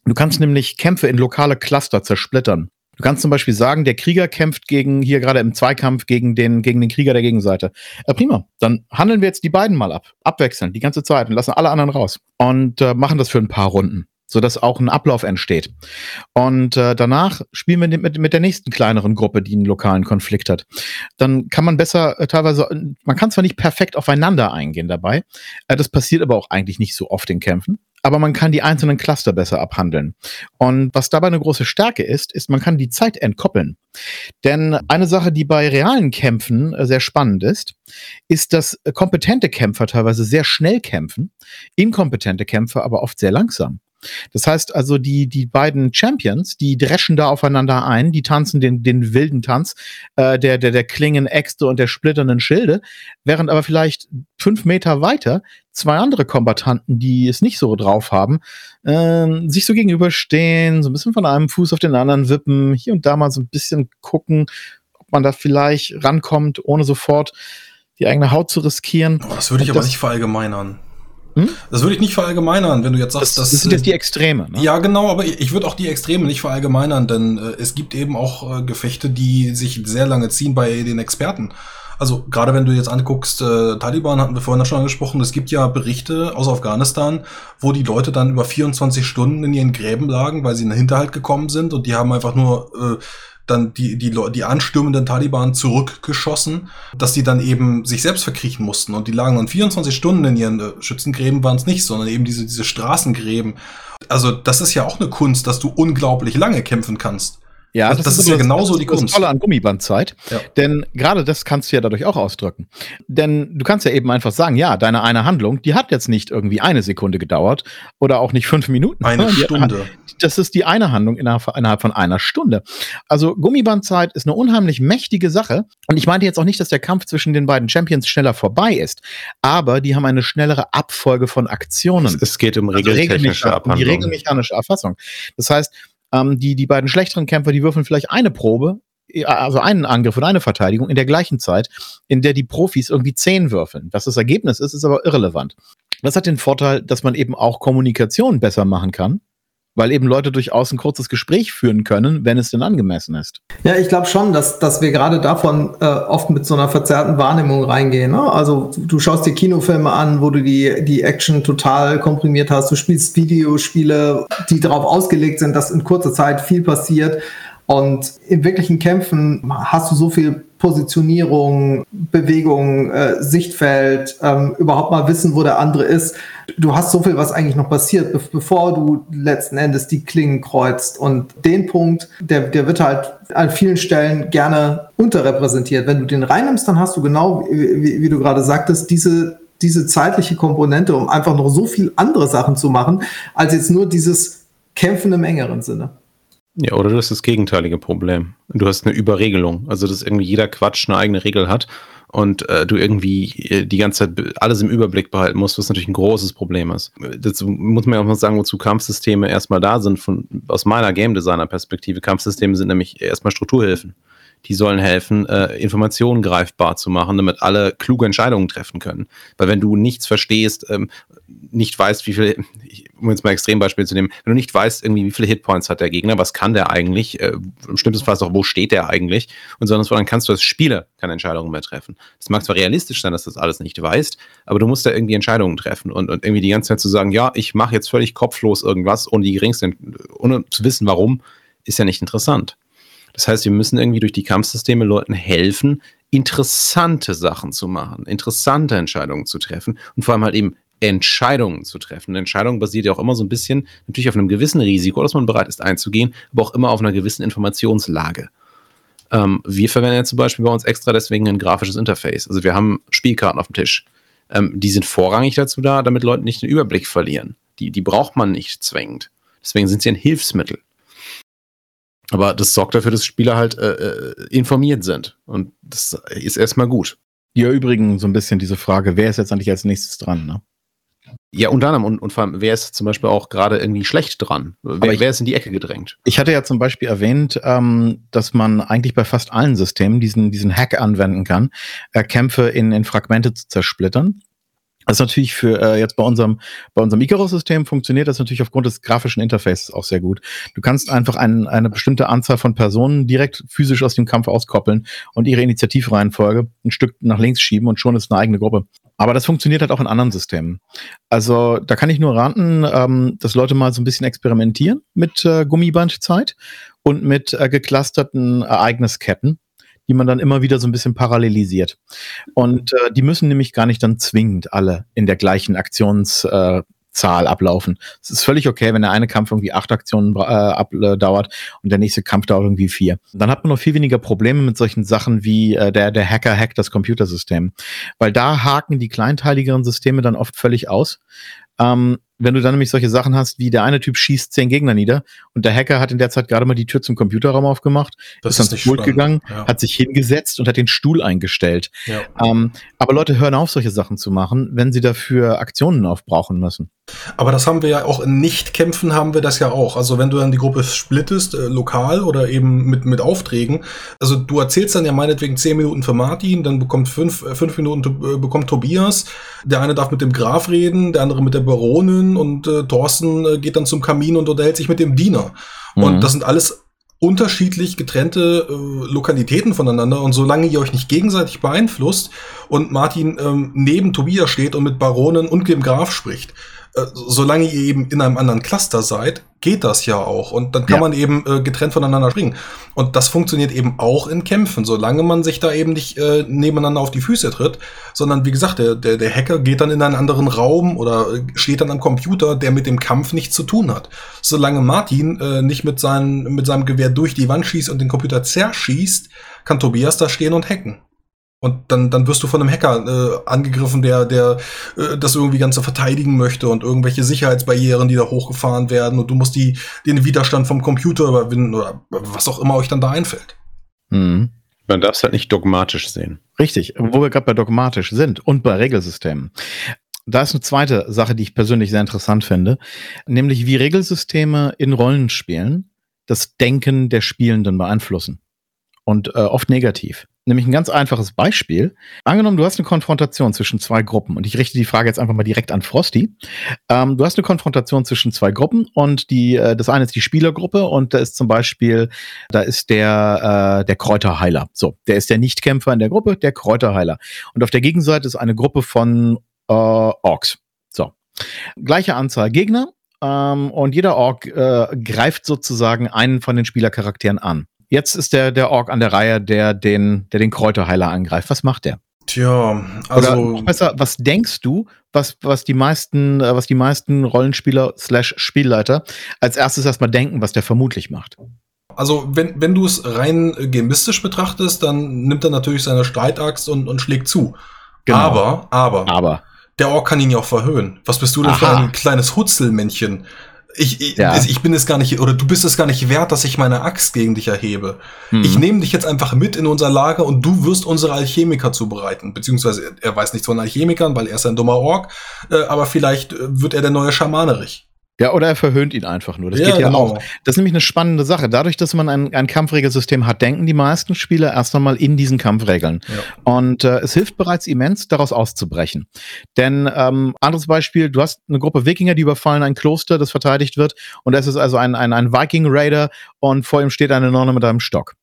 Du kannst nämlich Kämpfe in lokale Cluster zersplittern. Du kannst zum Beispiel sagen, der Krieger kämpft gegen, hier gerade im Zweikampf gegen den, gegen den Krieger der Gegenseite. Ja, prima. Dann handeln wir jetzt die beiden mal ab. Abwechselnd, die ganze Zeit und lassen alle anderen raus. Und äh, machen das für ein paar Runden sodass auch ein Ablauf entsteht. Und äh, danach spielen wir mit, mit der nächsten kleineren Gruppe, die einen lokalen Konflikt hat. Dann kann man besser äh, teilweise, man kann zwar nicht perfekt aufeinander eingehen dabei, äh, das passiert aber auch eigentlich nicht so oft in Kämpfen, aber man kann die einzelnen Cluster besser abhandeln. Und was dabei eine große Stärke ist, ist, man kann die Zeit entkoppeln. Denn eine Sache, die bei realen Kämpfen äh, sehr spannend ist, ist, dass äh, kompetente Kämpfer teilweise sehr schnell kämpfen, inkompetente Kämpfer aber oft sehr langsam. Das heißt also, die, die beiden Champions, die dreschen da aufeinander ein, die tanzen den, den wilden Tanz äh, der, der, der Klingen, Äxte und der splitternden Schilde, während aber vielleicht fünf Meter weiter zwei andere Kombatanten, die es nicht so drauf haben, äh, sich so gegenüberstehen, so ein bisschen von einem Fuß auf den anderen wippen, hier und da mal so ein bisschen gucken, ob man da vielleicht rankommt, ohne sofort die eigene Haut zu riskieren. Oh, das würde ich aber nicht verallgemeinern. Hm? Das würde ich nicht verallgemeinern, wenn du jetzt Das, sagst, das dass. sind jetzt die äh, Extreme. Ne? ja, genau, aber ich würde auch die Extreme nicht verallgemeinern, denn äh, es gibt eben auch äh, Gefechte, die sich sehr lange ziehen bei den Experten. Also gerade wenn du jetzt anguckst, äh, Taliban hatten wir vorhin schon angesprochen, es gibt ja Berichte aus Afghanistan, wo die Leute dann über 24 Stunden in ihren Gräben lagen, weil sie in den Hinterhalt gekommen sind und die haben einfach nur äh, dann die, die, die anstürmenden Taliban zurückgeschossen, dass die dann eben sich selbst verkriechen mussten. Und die lagen dann 24 Stunden in ihren äh, Schützengräben, waren es nicht, sondern eben diese, diese Straßengräben. Also das ist ja auch eine Kunst, dass du unglaublich lange kämpfen kannst. Ja, Das- das ist ja genauso das, die das Kunst. Tolle an Gummibandzeit. Ja. Denn gerade das kannst du ja dadurch auch ausdrücken. Denn du kannst ja eben einfach sagen, ja, deine eine Handlung, die hat jetzt nicht irgendwie eine Sekunde gedauert oder auch nicht fünf Minuten. Eine Stunde. Hat, das ist die eine Handlung innerhalb, innerhalb von einer Stunde. Also Gummibandzeit ist eine unheimlich mächtige Sache. Und ich meinte jetzt auch nicht, dass der Kampf zwischen den beiden Champions schneller vorbei ist. Aber die haben eine schnellere Abfolge von Aktionen. Es, es geht um Also regeltechnische regelmecha- um die regelmechanische Erfassung. Das heißt, ähm, die, die beiden schlechteren Kämpfer, die würfeln vielleicht eine Probe, äh, also einen Angriff oder eine Verteidigung in der gleichen Zeit, in der die Profis irgendwie zehn würfeln. Was das Ergebnis ist, ist aber irrelevant. Das hat den Vorteil, dass man eben auch Kommunikation besser machen kann, weil eben Leute durchaus ein kurzes Gespräch führen können, wenn es denn angemessen ist. Ja, ich glaube schon, dass, dass wir gerade davon äh, oft mit so einer verzerrten Wahrnehmung reingehen. Ne? Also du schaust dir Kinofilme an, wo du die, die Action total komprimiert hast. Du spielst Videospiele, die darauf ausgelegt sind, dass in kurzer Zeit viel passiert. Und in wirklichen Kämpfen hast du so viel Positionierung, Bewegung, äh, Sichtfeld, ähm, überhaupt mal wissen, wo der andere ist. Du hast so viel, was eigentlich noch passiert, be bevor du letzten Endes die Klingen kreuzt. Und den Punkt, der, der wird halt an vielen Stellen gerne unterrepräsentiert. Wenn du den reinnimmst, dann hast du genau, wie, wie du gerade sagtest, diese diese zeitliche Komponente, um einfach noch so viel andere Sachen zu machen, als jetzt nur dieses Kämpfen im engeren Sinne. Ja, oder du hast das gegenteilige Problem. Du hast eine Überregelung. Also, dass irgendwie jeder Quatsch eine eigene Regel hat und äh, du irgendwie äh, die ganze Zeit alles im Überblick behalten musst, was natürlich ein großes Problem ist. Dazu muss man ja auch mal sagen, wozu Kampfsysteme erstmal da sind. Von, aus meiner Game Designer Perspektive, Kampfsysteme sind nämlich erstmal Strukturhilfen die sollen helfen, äh, Informationen greifbar zu machen, damit alle kluge Entscheidungen treffen können. Weil wenn du nichts verstehst, ähm, nicht weißt, wie viele, um jetzt mal Extrembeispiel zu nehmen, wenn du nicht weißt, irgendwie, wie viele Hitpoints hat der Gegner, was kann der eigentlich, äh, im schlimmsten Fall auch, wo steht der eigentlich, und sonst dann kannst du als Spieler keine Entscheidungen mehr treffen. Es mag zwar realistisch sein, dass du das alles nicht weißt, aber du musst da irgendwie Entscheidungen treffen und, und irgendwie die ganze Zeit zu sagen, ja, ich mache jetzt völlig kopflos irgendwas, ohne die geringste, ohne zu wissen, warum, ist ja nicht interessant. Das heißt, wir müssen irgendwie durch die Kampfsysteme Leuten helfen, interessante Sachen zu machen, interessante Entscheidungen zu treffen und vor allem halt eben Entscheidungen zu treffen. Eine Entscheidung basiert ja auch immer so ein bisschen natürlich auf einem gewissen Risiko, das man bereit ist einzugehen, aber auch immer auf einer gewissen Informationslage. Ähm, wir verwenden ja zum Beispiel bei uns extra deswegen ein grafisches Interface. Also wir haben Spielkarten auf dem Tisch. Ähm, die sind vorrangig dazu da, damit Leute nicht den Überblick verlieren. Die, die braucht man nicht zwingend. Deswegen sind sie ein Hilfsmittel. Aber das sorgt dafür, dass Spieler halt äh, äh, informiert sind. Und das ist erstmal gut. Ja, übrigens so ein bisschen diese Frage, wer ist jetzt eigentlich als nächstes dran, ne? Ja, unter anderem. Und, und vor allem, wer ist zum Beispiel auch gerade irgendwie schlecht dran? Wer, ich, wer, ist in die Ecke gedrängt? Ich hatte ja zum Beispiel erwähnt, ähm, dass man eigentlich bei fast allen Systemen diesen, diesen Hack anwenden kann, äh, Kämpfe in, in Fragmente zu zersplittern. Das ist natürlich für äh, jetzt bei unserem bei unserem Icarus-System funktioniert das natürlich aufgrund des grafischen Interfaces auch sehr gut. Du kannst einfach ein, eine bestimmte Anzahl von Personen direkt physisch aus dem Kampf auskoppeln und ihre Initiativreihenfolge ein Stück nach links schieben und schon ist eine eigene Gruppe. Aber das funktioniert halt auch in anderen Systemen. Also da kann ich nur raten, ähm, dass Leute mal so ein bisschen experimentieren mit äh, Gummibandzeit und mit äh, geclusterten Ereignisketten die man dann immer wieder so ein bisschen parallelisiert. Und äh, die müssen nämlich gar nicht dann zwingend alle in der gleichen Aktionszahl äh, ablaufen. Es ist völlig okay, wenn der eine Kampf irgendwie acht Aktionen äh, abdauert und der nächste Kampf dauert irgendwie vier. Dann hat man noch viel weniger Probleme mit solchen Sachen wie äh, der, der Hacker hackt das Computersystem. Weil da haken die kleinteiligeren Systeme dann oft völlig aus. Ähm, wenn du dann nämlich solche Sachen hast, wie der eine Typ schießt zehn Gegner nieder und der Hacker hat in der Zeit gerade mal die Tür zum Computerraum aufgemacht, das ist dann zu gegangen, ja. hat sich hingesetzt und hat den Stuhl eingestellt. Ja. Ähm, aber Leute hören auf, solche Sachen zu machen, wenn sie dafür Aktionen aufbrauchen müssen. Aber das haben wir ja auch in Nichtkämpfen haben wir das ja auch. Also wenn du dann die Gruppe splittest, äh, lokal oder eben mit, mit Aufträgen, also du erzählst dann ja meinetwegen zehn Minuten für Martin, dann bekommt fünf, äh, fünf Minuten äh, bekommt Tobias, der eine darf mit dem Graf reden, der andere mit der Baronin und äh, Thorsten äh, geht dann zum Kamin und unterhält sich mit dem Diener. Mhm. Und das sind alles unterschiedlich getrennte äh, Lokalitäten voneinander und solange ihr euch nicht gegenseitig beeinflusst und Martin ähm, neben Tobias steht und mit Baronen und dem Graf spricht, äh, solange ihr eben in einem anderen Cluster seid, geht das ja auch. Und dann kann ja. man eben äh, getrennt voneinander springen. Und das funktioniert eben auch in Kämpfen, solange man sich da eben nicht äh, nebeneinander auf die Füße tritt, sondern wie gesagt, der, der, der Hacker geht dann in einen anderen Raum oder äh, steht dann am Computer, der mit dem Kampf nichts zu tun hat. Solange Martin äh, nicht mit, seinen, mit seinem Gewehr durch die Wand schießt und den Computer zerschießt, kann Tobias da stehen und hacken. Und dann, dann wirst du von einem Hacker äh, angegriffen, der, der äh, das irgendwie Ganze verteidigen möchte und irgendwelche Sicherheitsbarrieren, die da hochgefahren werden und du musst die, den Widerstand vom Computer überwinden oder was auch immer euch dann da einfällt. Mhm. Man darf es halt nicht dogmatisch sehen. Richtig, wo wir gerade bei dogmatisch sind und bei Regelsystemen. Da ist eine zweite Sache, die ich persönlich sehr interessant finde, nämlich wie Regelsysteme in Rollenspielen das Denken der Spielenden beeinflussen. Und äh, oft negativ. Nämlich ein ganz einfaches Beispiel. Angenommen, du hast eine Konfrontation zwischen zwei Gruppen und ich richte die Frage jetzt einfach mal direkt an Frosty. Ähm, du hast eine Konfrontation zwischen zwei Gruppen und die, äh, das eine ist die Spielergruppe und da ist zum Beispiel, da ist der, äh, der Kräuterheiler. So, der ist der Nichtkämpfer in der Gruppe, der Kräuterheiler. Und auf der Gegenseite ist eine Gruppe von äh, Orks. So, gleiche Anzahl Gegner ähm, und jeder Ork äh, greift sozusagen einen von den Spielercharakteren an. Jetzt ist der, der Ork an der Reihe, der den, der den Kräuterheiler angreift. Was macht der? Tja, also besser, was denkst du, was, was die meisten, äh, was die meisten Rollenspieler slash Spielleiter als erstes erstmal denken, was der vermutlich macht? Also, wenn, wenn du es rein gemistisch betrachtest, dann nimmt er natürlich seine Streitaxt und, und schlägt zu. Genau. Aber, aber, Aber der Ork kann ihn ja auch verhöhnen. Was bist du denn für Aha. ein kleines Hutzelmännchen? Ich, ich, Ja. ich bin es gar nicht, oder du bist es gar nicht wert, dass ich meine Axt gegen dich erhebe. hm, Ich nehme dich jetzt einfach mit in unser Lager und du wirst unsere Alchemiker zubereiten. Beziehungsweise er weiß nichts von Alchemikern, weil er ist ein dummer Ork. Äh, aber vielleicht äh, wird er der neue Schamanerich. Ja, oder er verhöhnt ihn einfach nur. Das geht ja genau. auch. Das ist nämlich eine spannende Sache. Dadurch, dass man ein, ein Kampfregelsystem hat, denken die meisten Spieler erst einmal in diesen Kampfregeln. Ja. Und äh, es hilft bereits immens, daraus auszubrechen. Denn ähm, anderes Beispiel, du hast eine Gruppe Wikinger, die überfallen ein Kloster, das verteidigt wird. Und es ist also ein, ein, ein Viking-Raider und vor ihm steht eine Nonne mit einem Stock.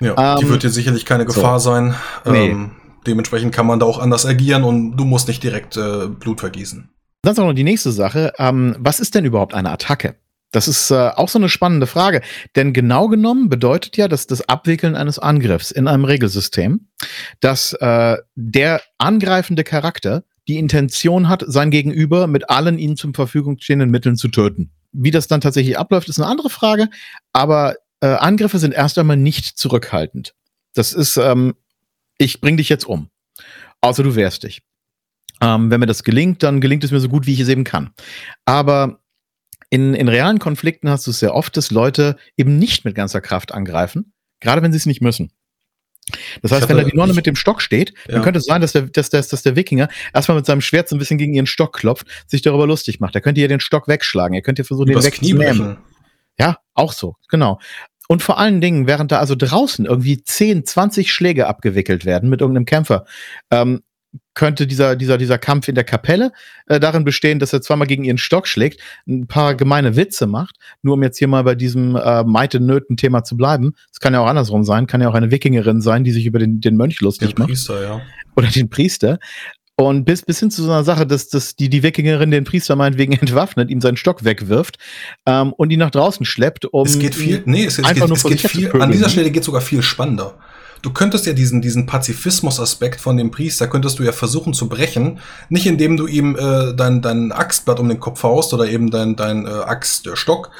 Ja, die Ähm, wird dir sicherlich keine so. Gefahr sein. Nee. Ähm, dementsprechend kann man da auch anders agieren und du musst nicht direkt äh, Blut vergießen. Dann ist auch noch die nächste Sache. Ähm, was ist denn überhaupt eine Attacke? Das ist äh, auch so eine spannende Frage. Denn genau genommen bedeutet ja, dass das Abwickeln eines Angriffs in einem Regelsystem, dass äh, der angreifende Charakter die Intention hat, sein Gegenüber mit allen ihnen zur Verfügung stehenden Mitteln zu töten. Wie das dann tatsächlich abläuft, ist eine andere Frage. Aber äh, Angriffe sind erst einmal nicht zurückhaltend. Das ist, ähm, ich bring dich jetzt um. Außer du wehrst dich. Ähm, wenn mir das gelingt, dann gelingt es mir so gut, wie ich es eben kann. Aber in, in realen Konflikten hast du es sehr oft, dass Leute eben nicht mit ganzer Kraft angreifen, gerade wenn sie es nicht müssen. Das heißt, Ich wenn da hatte- die Nonne ich- mit dem Stock steht, dann Ja. könnte es sein, dass der, dass, der, dass der Wikinger erstmal mit seinem Schwert so ein bisschen gegen ihren Stock klopft, sich darüber lustig macht. Er könnte ihr den Stock wegschlagen, er könnte versuchen, den Übers Knie wegzunehmen. Ja, auch so, genau. Und vor allen Dingen, während da also draußen irgendwie 10, 20 Schläge abgewickelt werden mit irgendeinem Kämpfer, ähm, könnte dieser, dieser, dieser Kampf in der Kapelle äh, darin bestehen, dass er zweimal gegen ihren Stock schlägt, ein paar gemeine Witze macht, nur um jetzt hier mal bei diesem äh, Meite-Nöten-Thema zu bleiben. Es kann ja auch andersrum sein, kann ja auch eine Wikingerin sein, die sich über den, den Mönch Den lustig macht Priester, ja. oder den Priester. Und bis, bis hin zu so einer Sache, dass, dass die, die Wikingerin den Priester meinetwegen entwaffnet, ihm seinen Stock wegwirft ähm, und ihn nach draußen schleppt, um. es geht viel, nee, es, es einfach geht, nur es geht viel, an dieser Stelle geht sogar viel spannender. Du könntest ja diesen, diesen Pazifismus-Aspekt von dem Priester, könntest du ja versuchen zu brechen, nicht indem du ihm äh, dein, dein Axtblatt um den Kopf haust oder eben dein, dein äh, Axtstock.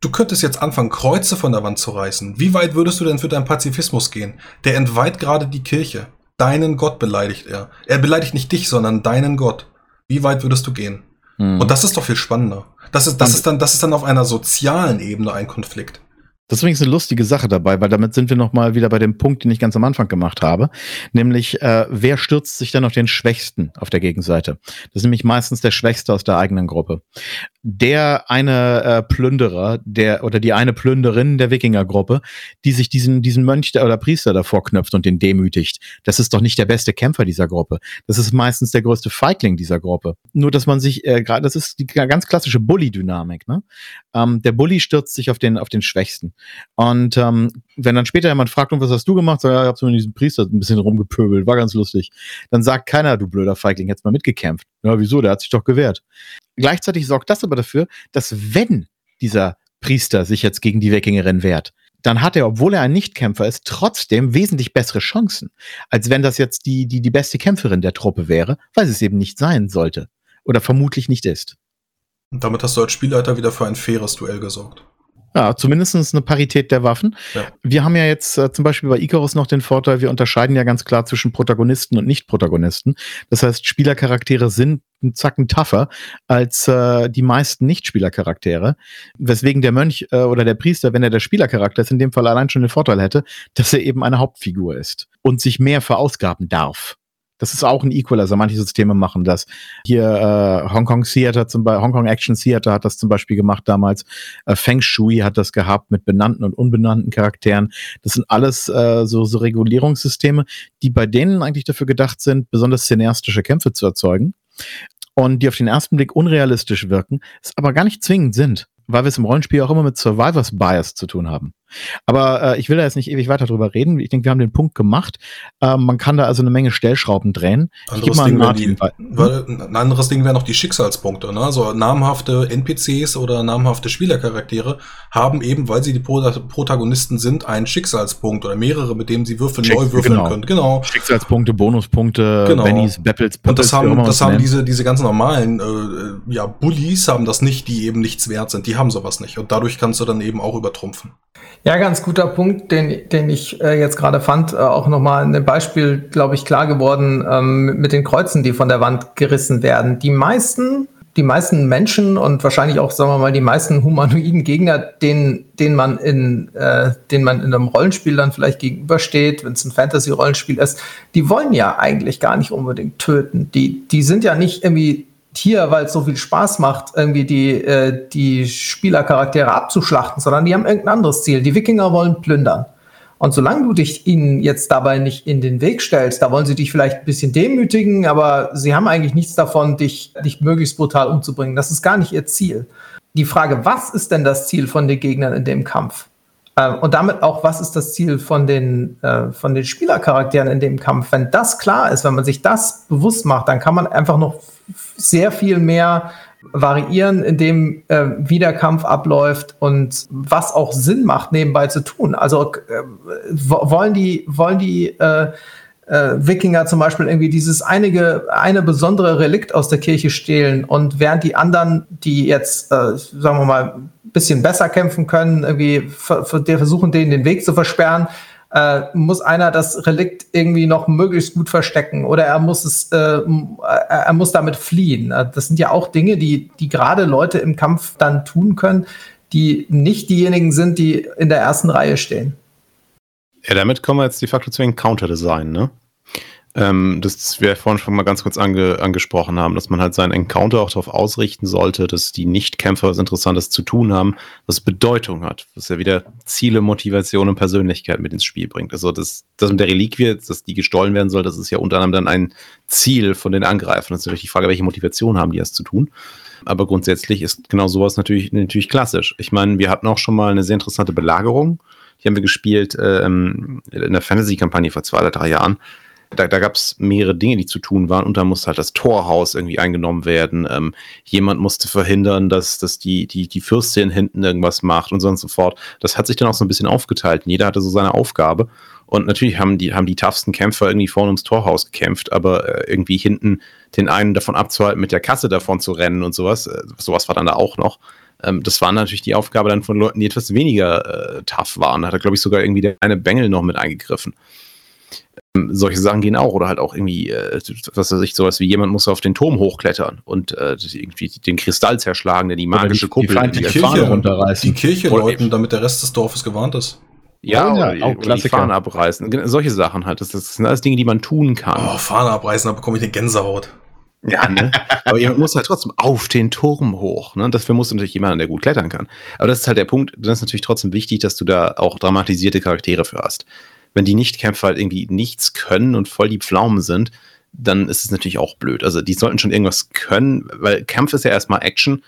Du könntest jetzt anfangen, Kreuze von der Wand zu reißen. Wie weit würdest du denn für deinen Pazifismus gehen? Der entweiht gerade die Kirche. Deinen Gott beleidigt er. Er beleidigt nicht dich, sondern deinen Gott. Wie weit würdest du gehen? Hm. Und das ist doch viel spannender. Das ist, das ist dann, das ist dann auf einer sozialen Ebene ein Konflikt. Das ist übrigens eine lustige Sache dabei, weil damit sind wir noch mal wieder bei dem Punkt, den ich ganz am Anfang gemacht habe, nämlich äh, wer stürzt sich dann auf den Schwächsten auf der Gegenseite? Das ist nämlich meistens der Schwächste aus der eigenen Gruppe. Der eine äh, Plünderer, der oder die eine Plünderin der Wikingergruppe, die sich diesen diesen Mönch oder Priester davor knöpft und den demütigt. Das ist doch nicht der beste Kämpfer dieser Gruppe. Das ist meistens der größte Feigling dieser Gruppe. Nur dass man sich äh, gerade, das ist die ganz klassische Bully-Dynamik. Ne? Ähm, der Bully stürzt sich auf den auf den Schwächsten. Und ähm, wenn dann später jemand fragt, und was hast du gemacht? Sag, ja, ich hab so mit diesem Priester ein bisschen rumgepöbelt, war ganz lustig. Dann sagt keiner, du blöder Feigling, jetzt mal mitgekämpft. Ja, wieso? Der hat sich doch gewehrt. Gleichzeitig sorgt das aber dafür, dass wenn dieser Priester sich jetzt gegen die Wikingerin wehrt, dann hat er, obwohl er ein Nichtkämpfer ist, trotzdem wesentlich bessere Chancen, als wenn das jetzt die, die, die beste Kämpferin der Truppe wäre, weil es eben nicht sein sollte. Oder vermutlich nicht ist. Und damit hast du als Spielleiter wieder für ein faires Duell gesorgt. Ja, zumindest eine Parität der Waffen. Ja. Wir haben ja jetzt äh, zum Beispiel bei Icarus noch den Vorteil, wir unterscheiden ja ganz klar zwischen Protagonisten und Nicht-Protagonisten. Das heißt, Spielercharaktere sind einen Zacken tougher als äh, die meisten Nicht-Spielercharaktere. Weswegen der Mönch äh, oder der Priester, wenn er der Spielercharakter ist, in dem Fall allein schon den Vorteil hätte, dass er eben eine Hauptfigur ist und sich mehr verausgaben darf. Das ist auch ein Equalizer. Manche Systeme machen das. Hier äh, Hong Kong Theater zum Beispiel, Hong Kong Action Theater hat das zum Beispiel gemacht damals. Äh, Feng Shui hat das gehabt mit benannten und unbenannten Charakteren. Das sind alles äh, so, so Regulierungssysteme, die bei denen eigentlich dafür gedacht sind, besonders cineastische Kämpfe zu erzeugen und die auf den ersten Blick unrealistisch wirken, es aber gar nicht zwingend sind, weil wir es im Rollenspiel auch immer mit Survivors Bias zu tun haben. Aber äh, ich will da jetzt nicht ewig weiter drüber reden. Ich denke, wir haben den Punkt gemacht. Ähm, man kann da also eine Menge Stellschrauben drehen. Anderes Ding, Martin die, weil, ein anderes Ding wären noch die Schicksalspunkte. Ne? Also namhafte NPCs oder namhafte Spielercharaktere haben eben, weil sie die Pro Protagonisten sind, einen Schicksalspunkt oder mehrere, mit denen sie Würfel Schicks- neu würfeln genau. können. Genau. Schicksalspunkte, Bonuspunkte, Genau. Und das Pöppels, wie auch haben, das haben diese, diese ganz normalen äh, ja, Bullies haben das nicht, die eben nichts wert sind. Die haben sowas nicht. Und dadurch kannst du dann eben auch übertrumpfen. Ja, ganz guter Punkt, den, den ich äh, jetzt gerade fand. Äh, auch nochmal in dem Beispiel, glaube ich, klar geworden ähm, mit den Kreuzen, die von der Wand gerissen werden. Die meisten, die meisten Menschen und wahrscheinlich auch, sagen wir mal, die meisten humanoiden Gegner, denen, denen man in, äh, denen man in einem Rollenspiel dann vielleicht gegenübersteht, wenn es ein Fantasy-Rollenspiel ist, die wollen ja eigentlich gar nicht unbedingt töten. Die, die sind ja nicht irgendwie hier, weil es so viel Spaß macht, irgendwie die, äh, die Spielercharaktere abzuschlachten, sondern die haben irgendein anderes Ziel. Die Wikinger wollen plündern. Und solange du dich ihnen jetzt dabei nicht in den Weg stellst, da wollen sie dich vielleicht ein bisschen demütigen, aber sie haben eigentlich nichts davon, dich, dich möglichst brutal umzubringen. Das ist gar nicht ihr Ziel. Die Frage, was ist denn das Ziel von den Gegnern in dem Kampf? Ähm, und damit auch, was ist das Ziel von den, äh, von den Spielercharakteren in dem Kampf? Wenn das klar ist, wenn man sich das bewusst macht, dann kann man einfach noch sehr viel mehr variieren, in dem äh, wie der Kampf abläuft und was auch Sinn macht, nebenbei zu tun. Also äh, wo- wollen die, wollen die äh, äh, Wikinger zum Beispiel irgendwie dieses einige, eine besondere Relikt aus der Kirche stehlen und während die anderen, die jetzt, äh, sagen wir mal, bisschen besser kämpfen können, irgendwie versuchen, denen den Weg zu versperren, äh, muss einer das Relikt irgendwie noch möglichst gut verstecken oder er muss es, äh, äh, er muss damit fliehen. Äh, Das sind ja auch Dinge, die, die gerade Leute im Kampf dann tun können, die nicht diejenigen sind, die in der ersten Reihe stehen. Ja, damit kommen wir jetzt de facto zu Encounter-Design, ne? Ähm, das wir vorhin schon mal ganz kurz ange, angesprochen haben, dass man halt seinen Encounter auch darauf ausrichten sollte, dass die Nicht-Kämpfer was Interessantes zu tun haben, was Bedeutung hat, was ja wieder Ziele, Motivation und Persönlichkeit mit ins Spiel bringt. Also das, das mit der Reliquie, dass die gestohlen werden soll, das ist ja unter anderem dann ein Ziel von den Angreifern. Das ist natürlich die Frage, welche Motivation haben die das zu tun. Aber grundsätzlich ist genau sowas natürlich, natürlich klassisch. Ich meine, wir hatten auch schon mal eine sehr interessante Belagerung. Die haben wir gespielt ähm, in der Fantasy-Kampagne vor zwei oder drei Jahren. Da, da gab es mehrere Dinge, die zu tun waren. Und da musste halt das Torhaus irgendwie eingenommen werden. Ähm, jemand musste verhindern, dass, dass die, die, die Fürstin hinten irgendwas macht und so und so fort. Das hat sich dann auch so ein bisschen aufgeteilt. Jeder hatte so seine Aufgabe. Und natürlich haben die, haben die toughsten Kämpfer irgendwie vorne ums Torhaus gekämpft, aber äh, irgendwie hinten den einen davon abzuhalten, mit der Kasse davon zu rennen und sowas. Äh, sowas war dann da auch noch. Ähm, das war natürlich die Aufgabe dann von Leuten, die etwas weniger äh, tough waren. Da hat glaube ich, sogar irgendwie der eine Bengel noch mit eingegriffen. Solche Sachen gehen auch. Oder halt auch irgendwie, äh, was weiß ich, sowas wie jemand muss auf den Turm hochklettern und äh, irgendwie den Kristall zerschlagen, der die magische die- die Kuppel. feindliche die- Fahne runterreißen. Die Kirche läuten, damit der Rest des Dorfes gewarnt ist. ja, Ja, die- auch oder die. Fahnen abreißen. Solche Sachen halt. Das, das sind alles Dinge, die man tun kann. Oh, Fahne abreißen, da bekomme ich eine Gänsehaut. Ja, ne? Aber jemand muss halt trotzdem auf den Turm hoch. Ne? Dafür muss natürlich jemand, der gut klettern kann. Aber das ist halt der Punkt. Dann ist natürlich trotzdem wichtig, dass du da auch dramatisierte Charaktere für hast. Wenn die Nichtkämpfer halt irgendwie nichts können und voll die Pflaumen sind, dann ist es natürlich auch blöd. Also die sollten schon irgendwas können, weil Kampf ist ja erstmal Action.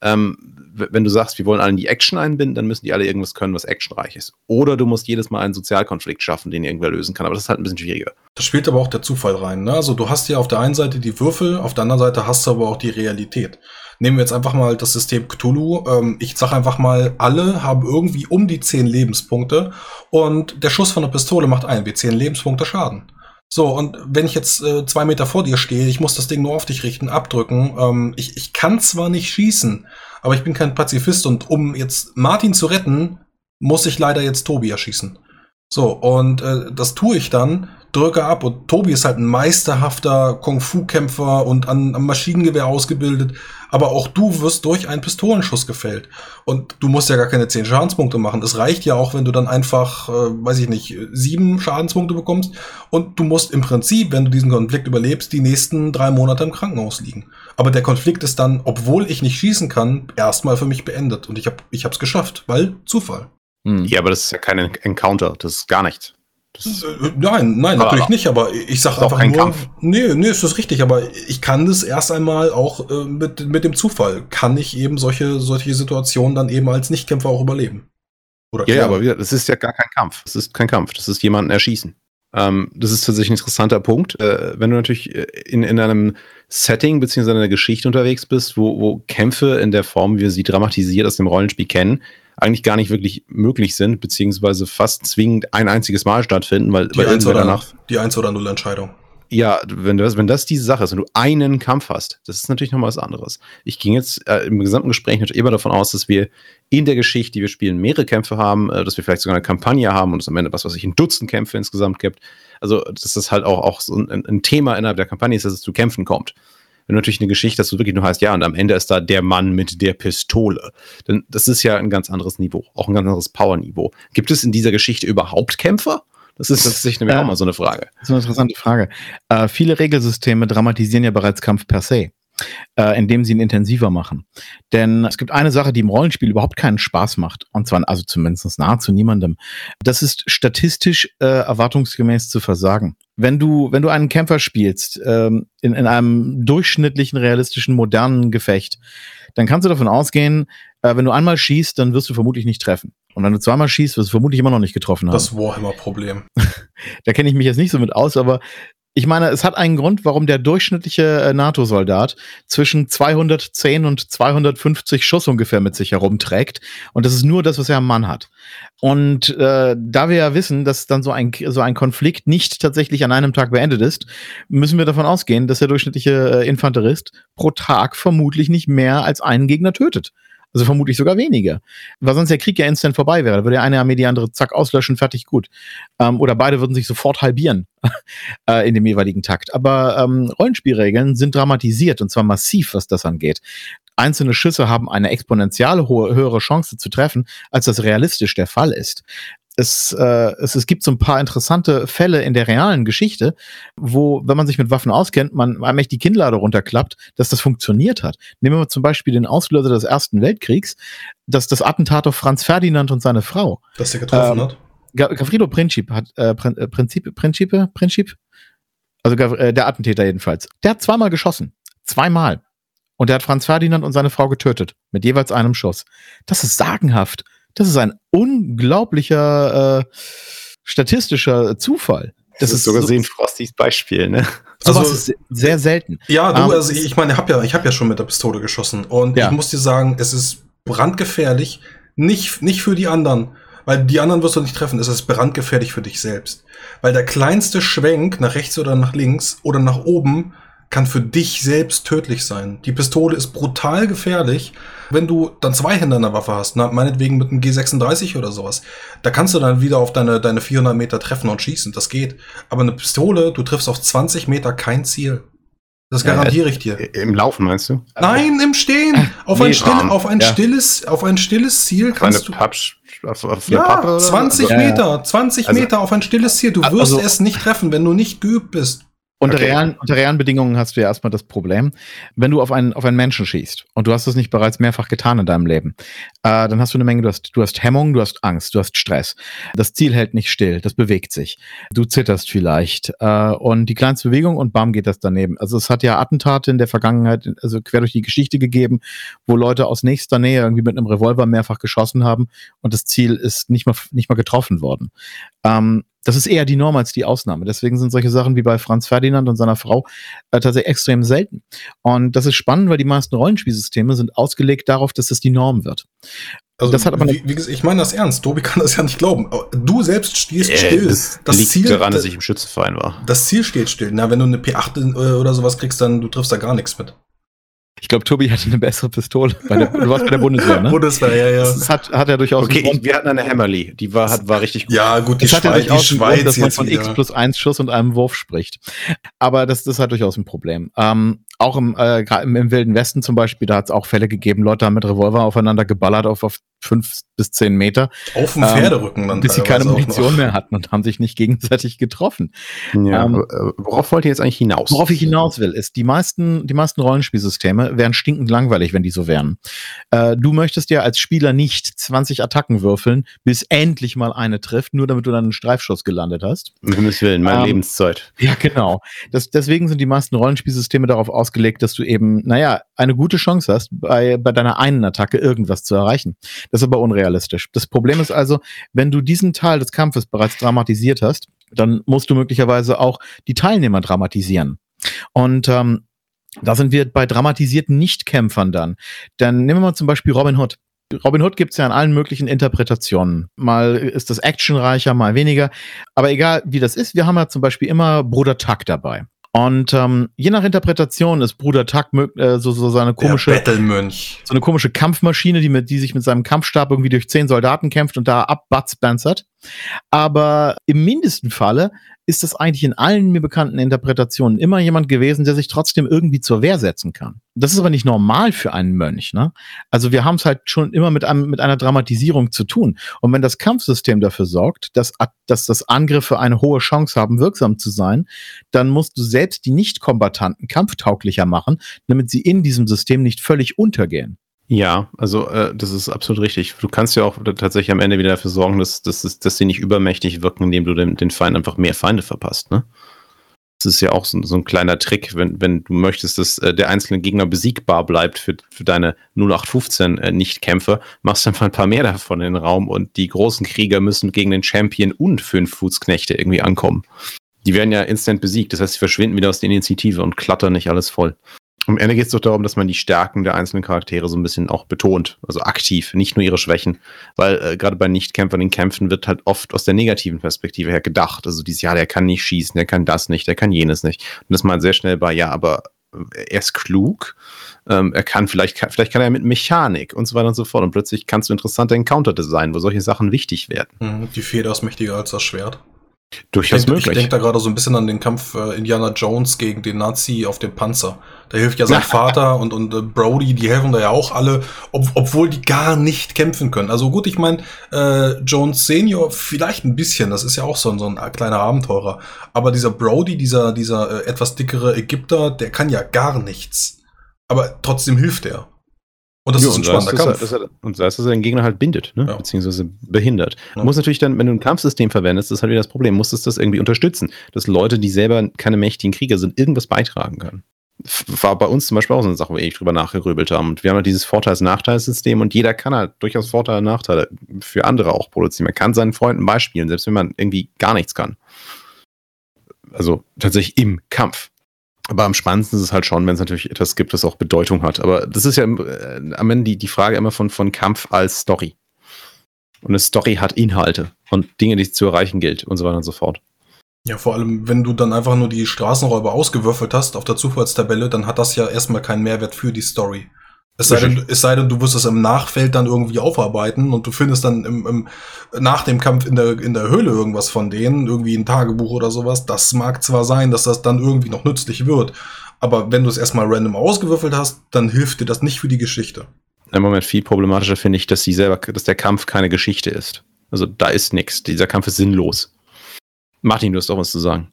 Ähm, wenn du sagst, wir wollen alle in die Action einbinden, dann müssen die alle irgendwas können, was actionreich ist. Oder du musst jedes Mal einen Sozialkonflikt schaffen, den irgendwer lösen kann. Aber das ist halt ein bisschen schwieriger. Da spielt aber auch der Zufall rein. Ne? Also du hast ja auf der einen Seite die Würfel, auf der anderen Seite hast du aber auch die Realität. Nehmen wir jetzt einfach mal das System Cthulhu. Ähm, ich sage einfach mal, alle haben irgendwie um die 10 Lebenspunkte und der Schuss von der Pistole macht ein wie 10 Lebenspunkte Schaden. So, und wenn ich jetzt äh, zwei Meter vor dir stehe, ich muss das Ding nur auf dich richten, abdrücken. Ähm, ich, ich kann zwar nicht schießen, aber ich bin kein Pazifist und um jetzt Martin zu retten, muss ich leider jetzt Tobi erschießen. So, und äh, das tue ich dann, drücke ab und Tobi ist halt ein meisterhafter Kung-Fu-Kämpfer und an, am Maschinengewehr ausgebildet, aber auch du wirst durch einen Pistolenschuss gefällt. Und du musst ja gar keine 10 Schadenspunkte machen. Es reicht ja auch, wenn du dann einfach, äh, weiß ich nicht, sieben Schadenspunkte bekommst und du musst im Prinzip, wenn du diesen Konflikt überlebst, die nächsten drei Monate im Krankenhaus liegen. Aber der Konflikt ist dann, obwohl ich nicht schießen kann, erstmal für mich beendet. Und ich habe ich hab's geschafft, weil Zufall. Hm. Ja, aber das ist ja kein Encounter. Das ist gar nichts. Das Äh, Nein, nein, Aber natürlich nicht, aber ich sag ist auch einfach kein nur, Kampf. nee, nee, ist das richtig, aber ich kann das erst einmal auch äh, mit, mit dem Zufall, kann ich eben solche, solche Situationen dann eben als Nichtkämpfer auch überleben. Oder Ja, ja, aber das ist ja gar kein Kampf. Das ist kein Kampf. Das ist jemanden erschießen. Ähm, das ist tatsächlich ein interessanter Punkt. Äh, wenn du natürlich äh, in, in einem Setting beziehungsweise in einer Geschichte unterwegs bist, wo, wo Kämpfe in der Form, wie wir sie dramatisiert aus dem Rollenspiel kennen, eigentlich gar nicht wirklich möglich sind, beziehungsweise fast zwingend ein einziges Mal stattfinden, weil, die weil Eins oder, danach die Eins oder Null Entscheidung. ja, wenn das, wenn das diese Sache ist und du einen Kampf hast, das ist natürlich nochmal was anderes. Ich ging jetzt äh, im gesamten Gespräch natürlich immer davon aus, dass wir in der Geschichte, die wir spielen, mehrere Kämpfe haben, äh, dass wir vielleicht sogar eine Kampagne haben und es am Ende, was weiß ich, ein Dutzend Kämpfe insgesamt gibt. Also, dass das halt auch, auch so ein, ein Thema innerhalb der Kampagne ist, dass es zu Kämpfen kommt. Wenn du natürlich eine Geschichte hast, du wirklich nur heißt, ja, und am Ende ist da der Mann mit der Pistole. Denn das ist ja ein ganz anderes Niveau, auch ein ganz anderes Power-Niveau. Gibt es in dieser Geschichte überhaupt Kämpfer? Das ist tatsächlich nämlich Äh, auch mal so eine Frage. Das ist eine interessante Frage. Äh, viele Regelsysteme dramatisieren ja bereits Kampf per se, äh, indem sie ihn intensiver machen. Denn es gibt eine Sache, die im Rollenspiel überhaupt keinen Spaß macht, und zwar also zumindest nahezu niemandem. Das ist statistisch äh, erwartungsgemäß zu versagen. Wenn du, wenn du einen Kämpfer spielst ähm, in, in einem durchschnittlichen, realistischen, modernen Gefecht, dann kannst du davon ausgehen, äh, wenn du einmal schießt, dann wirst du vermutlich nicht treffen. Und wenn du zweimal schießt, wirst du vermutlich immer noch nicht getroffen haben. Das Warhammer-Problem. Da kenne ich mich jetzt nicht so mit aus, aber ich meine, es hat einen Grund, warum der durchschnittliche äh, NATO-Soldat zwischen 210 und 250 Schuss ungefähr mit sich herumträgt. Und das ist nur das, was er am Mann hat. Und äh, da wir ja wissen, dass dann so ein, so ein Konflikt nicht tatsächlich an einem Tag beendet ist, müssen wir davon ausgehen, dass der durchschnittliche äh, Infanterist pro Tag vermutlich nicht mehr als einen Gegner tötet. Also vermutlich sogar weniger. Weil sonst der Krieg ja instant vorbei wäre. Da würde eine Armee die andere zack auslöschen, fertig, gut. Ähm, oder beide würden sich sofort halbieren äh, in dem jeweiligen Takt. Aber ähm, Rollenspielregeln sind dramatisiert und zwar massiv, was das angeht. Einzelne Schüsse haben eine exponentiell höhere Chance zu treffen, als das realistisch der Fall ist. Es, äh, es, es gibt so ein paar interessante Fälle in der realen Geschichte, wo, wenn man sich mit Waffen auskennt, man allmählich die Kinnlade runterklappt, dass das funktioniert hat. Nehmen wir zum Beispiel den Auslöser des Ersten Weltkriegs, dass das Attentat auf Franz Ferdinand und seine Frau. Dass der getroffen Ähm, hat. Ga- Gavrilo Princip hat äh, Prin äh, Prinzip, Principe, Princip? Also äh, der Attentäter jedenfalls. Der hat zweimal geschossen. Zweimal. Und der hat Franz Ferdinand und seine Frau getötet. Mit jeweils einem Schuss. Das ist sagenhaft. Das ist ein unglaublicher äh, statistischer Zufall. Das, ist sogar so, sehen Frostys Beispiel, ne? sowas Also- ist se- sehr selten. Ja, du, Ähm, also ich ich meine, ich habe ja, ich hab ja schon mit der Pistole geschossen. Und Ja. ich muss dir sagen, es ist brandgefährlich. Nicht, nicht für die anderen. Weil die anderen wirst du nicht treffen. Es ist brandgefährlich für dich selbst. Weil der kleinste Schwenk nach rechts oder nach links oder nach oben kann für dich selbst tödlich sein. Die Pistole ist brutal gefährlich. Wenn du dann zwei Hände an der Waffe hast, na, meinetwegen mit einem G36 oder sowas, da kannst du dann wieder auf deine, deine 400 Meter treffen und schießen. Das geht. Aber eine Pistole, du triffst auf 20 Meter kein Ziel. Das garantiere ich dir. Im Laufen meinst du? Nein, im Stehen. Auf, Nee, ein, still, auf, ein, Ja. stilles, auf ein stilles Ziel Auf kannst du. Papsch, auf, auf eine Ja, Pappe? oder? 20 Also-. Meter, 20 Also- Meter auf ein stilles Ziel. Du wirst Also- es nicht treffen, wenn du nicht geübt bist. Unter, Okay. realen, unter realen Bedingungen hast du ja erstmal das Problem, wenn du auf einen, auf einen Menschen schießt und du hast das nicht bereits mehrfach getan in deinem Leben, äh, dann hast du eine Menge, du hast, du hast Hemmung, du hast Angst, du hast Stress. Das Ziel hält nicht still, das bewegt sich. Du zitterst vielleicht äh, und die kleinste Bewegung und bam geht das daneben. Also es hat ja Attentate in der Vergangenheit, also quer durch die Geschichte gegeben, wo Leute aus nächster Nähe irgendwie mit einem Revolver mehrfach geschossen haben und das Ziel ist nicht mal, nicht mal getroffen worden. Ähm, das ist eher die Norm als die Ausnahme. Deswegen sind solche Sachen wie bei Franz Ferdinand und seiner Frau äh, tatsächlich extrem selten. Und das ist spannend, weil die meisten Rollenspielsysteme sind ausgelegt darauf, dass das die Norm wird. Also, Das hat aber wie, wie gesagt, ich meine das ernst. Tobi kann das ja nicht glauben. Aber Du selbst stehst Äh, still. Das, Das liegt Ziel, daran, dass da- ich im Schützenverein war. Das Ziel steht still. Na, wenn du eine P8 in- äh, oder sowas kriegst, dann du triffst da gar nichts mit. Ich glaube, Tobi hatte eine bessere Pistole. Bei der, du warst bei der Bundeswehr, ne? Bundeswehr, ja, ja. Das hat, hat er durchaus Okay, ich, wir hatten eine Hammerly, die war, hat, war richtig gut. Ja, gut, die, hat ja Schweiz, die einen Grund, Schweiz dass man von X wieder. plus 1 Schuss und einem Wurf spricht. Aber das, das halt durchaus ein Problem. Ähm, auch im, äh, im, im Wilden Westen zum Beispiel, da hat es auch Fälle gegeben, Leute haben mit Revolver aufeinander geballert auf, auf fünf bis zehn Meter, Auf dem ähm, Pferderücken dann bis sie keine Munition mehr hatten und haben sich nicht gegenseitig getroffen. Ja, Ähm, äh, worauf wollt ihr jetzt eigentlich hinaus? Worauf ich hinaus will, ist, die meisten, die meisten Rollenspielsysteme wären stinkend langweilig, wenn die so wären. Äh, du möchtest ja als Spieler nicht 20 Attacken würfeln, bis endlich mal eine trifft, nur damit du dann einen Streifschuss gelandet hast. Um Himmels Willen, meine Ähm, Lebenszeit. Ja, genau. Das, deswegen sind die meisten Rollenspielsysteme darauf ausgelegt, dass du eben, naja, eine gute Chance hast, bei, bei deiner einen Attacke irgendwas zu erreichen. Das ist aber unrealistisch. Das Problem ist also, wenn du diesen Teil des Kampfes bereits dramatisiert hast, dann musst du möglicherweise auch die Teilnehmer dramatisieren. Und ähm, da sind wir bei dramatisierten Nichtkämpfern dann. Dann nehmen wir mal zum Beispiel Robin Hood. Robin Hood gibt's ja in allen möglichen Interpretationen. Mal ist das actionreicher, mal weniger. Aber egal wie das ist, wir haben ja zum Beispiel immer Bruder Tuck dabei. Und ähm, je nach Interpretation ist Bruder Tuck äh, so, so seine komische Bettelmönch. so eine komische Kampfmaschine, die mit die sich mit seinem Kampfstab irgendwie durch zehn Soldaten kämpft und da abbatzbanzert. Aber im mindesten Falle ist das eigentlich in allen mir bekannten Interpretationen immer jemand gewesen, der sich trotzdem irgendwie zur Wehr setzen kann. Das ist aber nicht normal für einen Mönch. Ne? Also wir haben es halt schon immer mit, einem, mit einer Dramatisierung zu tun. Und wenn das Kampfsystem dafür sorgt, dass, dass das Angriffe eine hohe Chance haben, wirksam zu sein, dann musst du selbst die Nicht-Kombatanten kampftauglicher machen, damit sie in diesem System nicht völlig untergehen. Ja, also äh, das ist absolut richtig. Du kannst ja auch tatsächlich am Ende wieder dafür sorgen, dass, dass, dass sie nicht übermächtig wirken, indem du dem, den Feind einfach mehr Feinde verpasst. Ne? Das ist ja auch so, so ein kleiner Trick, wenn, wenn du möchtest, dass äh, der einzelne Gegner besiegbar bleibt für, für deine 0815 äh, Nicht-Kämpfer, machst du einfach ein paar mehr davon in den Raum und die großen Krieger müssen gegen den Champion und fünf Fußknechte irgendwie ankommen. Die werden ja instant besiegt, das heißt, sie verschwinden wieder aus der Initiative und klattern nicht alles voll. Am Ende geht es doch darum, dass man die Stärken der einzelnen Charaktere so ein bisschen auch betont, also aktiv, nicht nur ihre Schwächen, weil äh, gerade bei Nichtkämpfern in Kämpfen wird halt oft aus der negativen Perspektive her gedacht. Also dieses, ja, der kann nicht schießen, der kann das nicht, der kann jenes nicht. Und das mal sehr schnell bei, ja, aber äh, er ist klug, ähm, er kann vielleicht, vielleicht kann er mit Mechanik und so weiter und so fort. Und plötzlich kannst du interessante Encounter designen, wo solche Sachen wichtig werden. Mhm, die Feder ist mächtiger als das Schwert. Durchaus ich denk, möglich. Ich denke da gerade so ein bisschen an den Kampf äh, Indiana Jones gegen den Nazi auf dem Panzer. Da hilft ja sein Vater und, und äh, Brody, die helfen da ja auch alle, ob, obwohl die gar nicht kämpfen können. Also gut, ich meine, äh, Jones Senior vielleicht ein bisschen, das ist ja auch so, ein so ein kleiner Abenteurer. Aber dieser Brody, dieser, dieser äh, etwas dickere Ägypter, der kann ja gar nichts. Aber trotzdem hilft er. Und das Jo, ist ein und da spannender er- Kampf. dass er- Und da ist, dass er den Gegner halt bindet, ne? Ja. beziehungsweise behindert. Ja. Du musst natürlich dann, wenn du ein Kampfsystem verwendest, das ist halt wieder das Problem, musstest das irgendwie unterstützen, dass Leute, die selber keine mächtigen Krieger sind, irgendwas beitragen können. War bei uns zum Beispiel auch so eine Sache, wo wir echt drüber nachgerübelt haben. Und wir haben halt dieses Vorteils-Nachteils-System und jeder kann halt durchaus Vorteile und Nachteile für andere auch produzieren. Man kann seinen Freunden beispielen, selbst wenn man irgendwie gar nichts kann. Also tatsächlich im Kampf. Aber am spannendsten ist es halt schon, wenn es natürlich etwas gibt, das auch Bedeutung hat. Aber das ist ja äh, am Ende die, die Frage immer von, von Kampf als Story. Und eine Story hat Inhalte und Dinge, die es zu erreichen gilt und so weiter und so fort. Ja, vor allem, wenn du dann einfach nur die Straßenräuber ausgewürfelt hast auf der Zufallstabelle, dann hat das ja erstmal keinen Mehrwert für die Story. Es sei, denn, es sei denn, du wirst es im Nachfeld dann irgendwie aufarbeiten und du findest dann im, im, nach dem Kampf in der, in der Höhle irgendwas von denen, irgendwie ein Tagebuch oder sowas. Das mag zwar sein, dass das dann irgendwie noch nützlich wird, aber wenn du es erstmal random ausgewürfelt hast, dann hilft dir das nicht für die Geschichte. Im Moment viel problematischer finde ich, dass sie selber, dass der Kampf keine Geschichte ist. Also da ist nichts. Dieser Kampf ist sinnlos. Martin, du hast auch was zu sagen.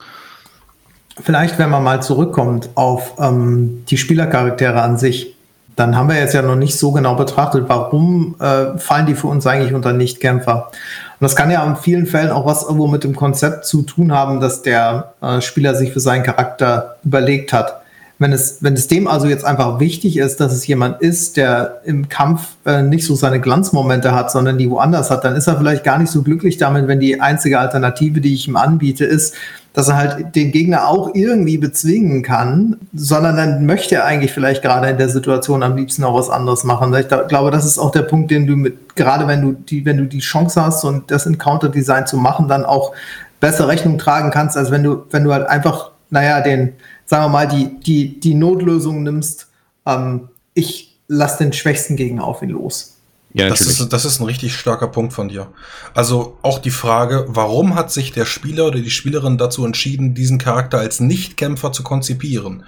Vielleicht, wenn man mal zurückkommt auf ähm, die Spielercharaktere an sich, dann haben wir jetzt ja noch nicht so genau betrachtet, warum äh, fallen die für uns eigentlich unter Nichtkämpfer. Und das kann ja in vielen Fällen auch was irgendwo mit dem Konzept zu tun haben, dass der äh, Spieler sich für seinen Charakter überlegt hat. Wenn es, wenn es dem also jetzt einfach wichtig ist, dass es jemand ist, der im Kampf äh, nicht so seine Glanzmomente hat, sondern die woanders hat, dann ist er vielleicht gar nicht so glücklich damit, wenn die einzige Alternative, die ich ihm anbiete, ist, dass er halt den Gegner auch irgendwie bezwingen kann, sondern dann möchte er eigentlich vielleicht gerade in der Situation am liebsten auch was anderes machen. Ich da- glaube, das ist auch der Punkt, den du mit, gerade wenn du die, wenn du die Chance hast und das Encounter-Design zu machen, dann auch besser Rechnung tragen kannst, als wenn du, wenn du halt einfach, naja, den, sagen wir mal, die, die, die Notlösung nimmst, ähm, ich lass den schwächsten Gegner auf ihn los. Ja, Das ist, das ist ein richtig starker Punkt von dir. Also auch die Frage, warum hat sich der Spieler oder die Spielerin dazu entschieden, diesen Charakter als Nichtkämpfer zu konzipieren?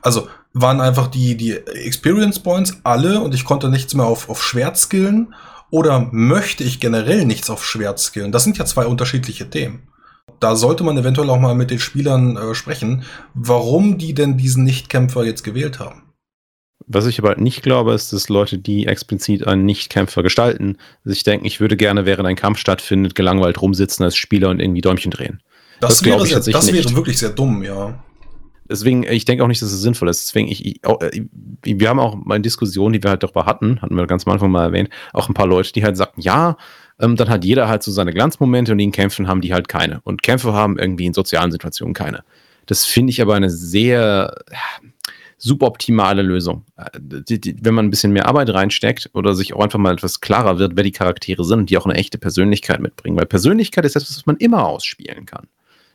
Also waren einfach die, die Experience Points alle und ich konnte nichts mehr auf, auf Schwert skillen? Oder möchte ich generell nichts auf Schwert skillen? Das sind ja zwei unterschiedliche Themen. Da sollte man eventuell auch mal mit den Spielern äh, sprechen, warum die denn diesen Nichtkämpfer jetzt gewählt haben. Was ich aber nicht glaube, ist, dass Leute, die explizit einen Nichtkämpfer gestalten, sich denken, ich würde gerne, während ein Kampf stattfindet, gelangweilt rumsitzen als Spieler und irgendwie Däumchen drehen. Das, Das wäre, ich sehr, das wäre wirklich sehr dumm, ja. Deswegen, ich denke auch nicht, dass es sinnvoll ist. Deswegen, ich, ich auch, äh, wir haben auch mal in Diskussionen, die wir halt darüber hatten, hatten wir ganz am Anfang mal erwähnt, auch ein paar Leute, die halt sagten, ja, ähm, dann hat jeder halt so seine Glanzmomente und in Kämpfen haben die halt keine. Und Kämpfe haben irgendwie in sozialen Situationen keine. Das finde ich aber eine sehr suboptimale Lösung. Äh, die, die, wenn man ein bisschen mehr Arbeit reinsteckt oder sich auch einfach mal etwas klarer wird, wer die Charaktere sind und die auch eine echte Persönlichkeit mitbringen. Weil Persönlichkeit ist etwas, was man immer ausspielen kann.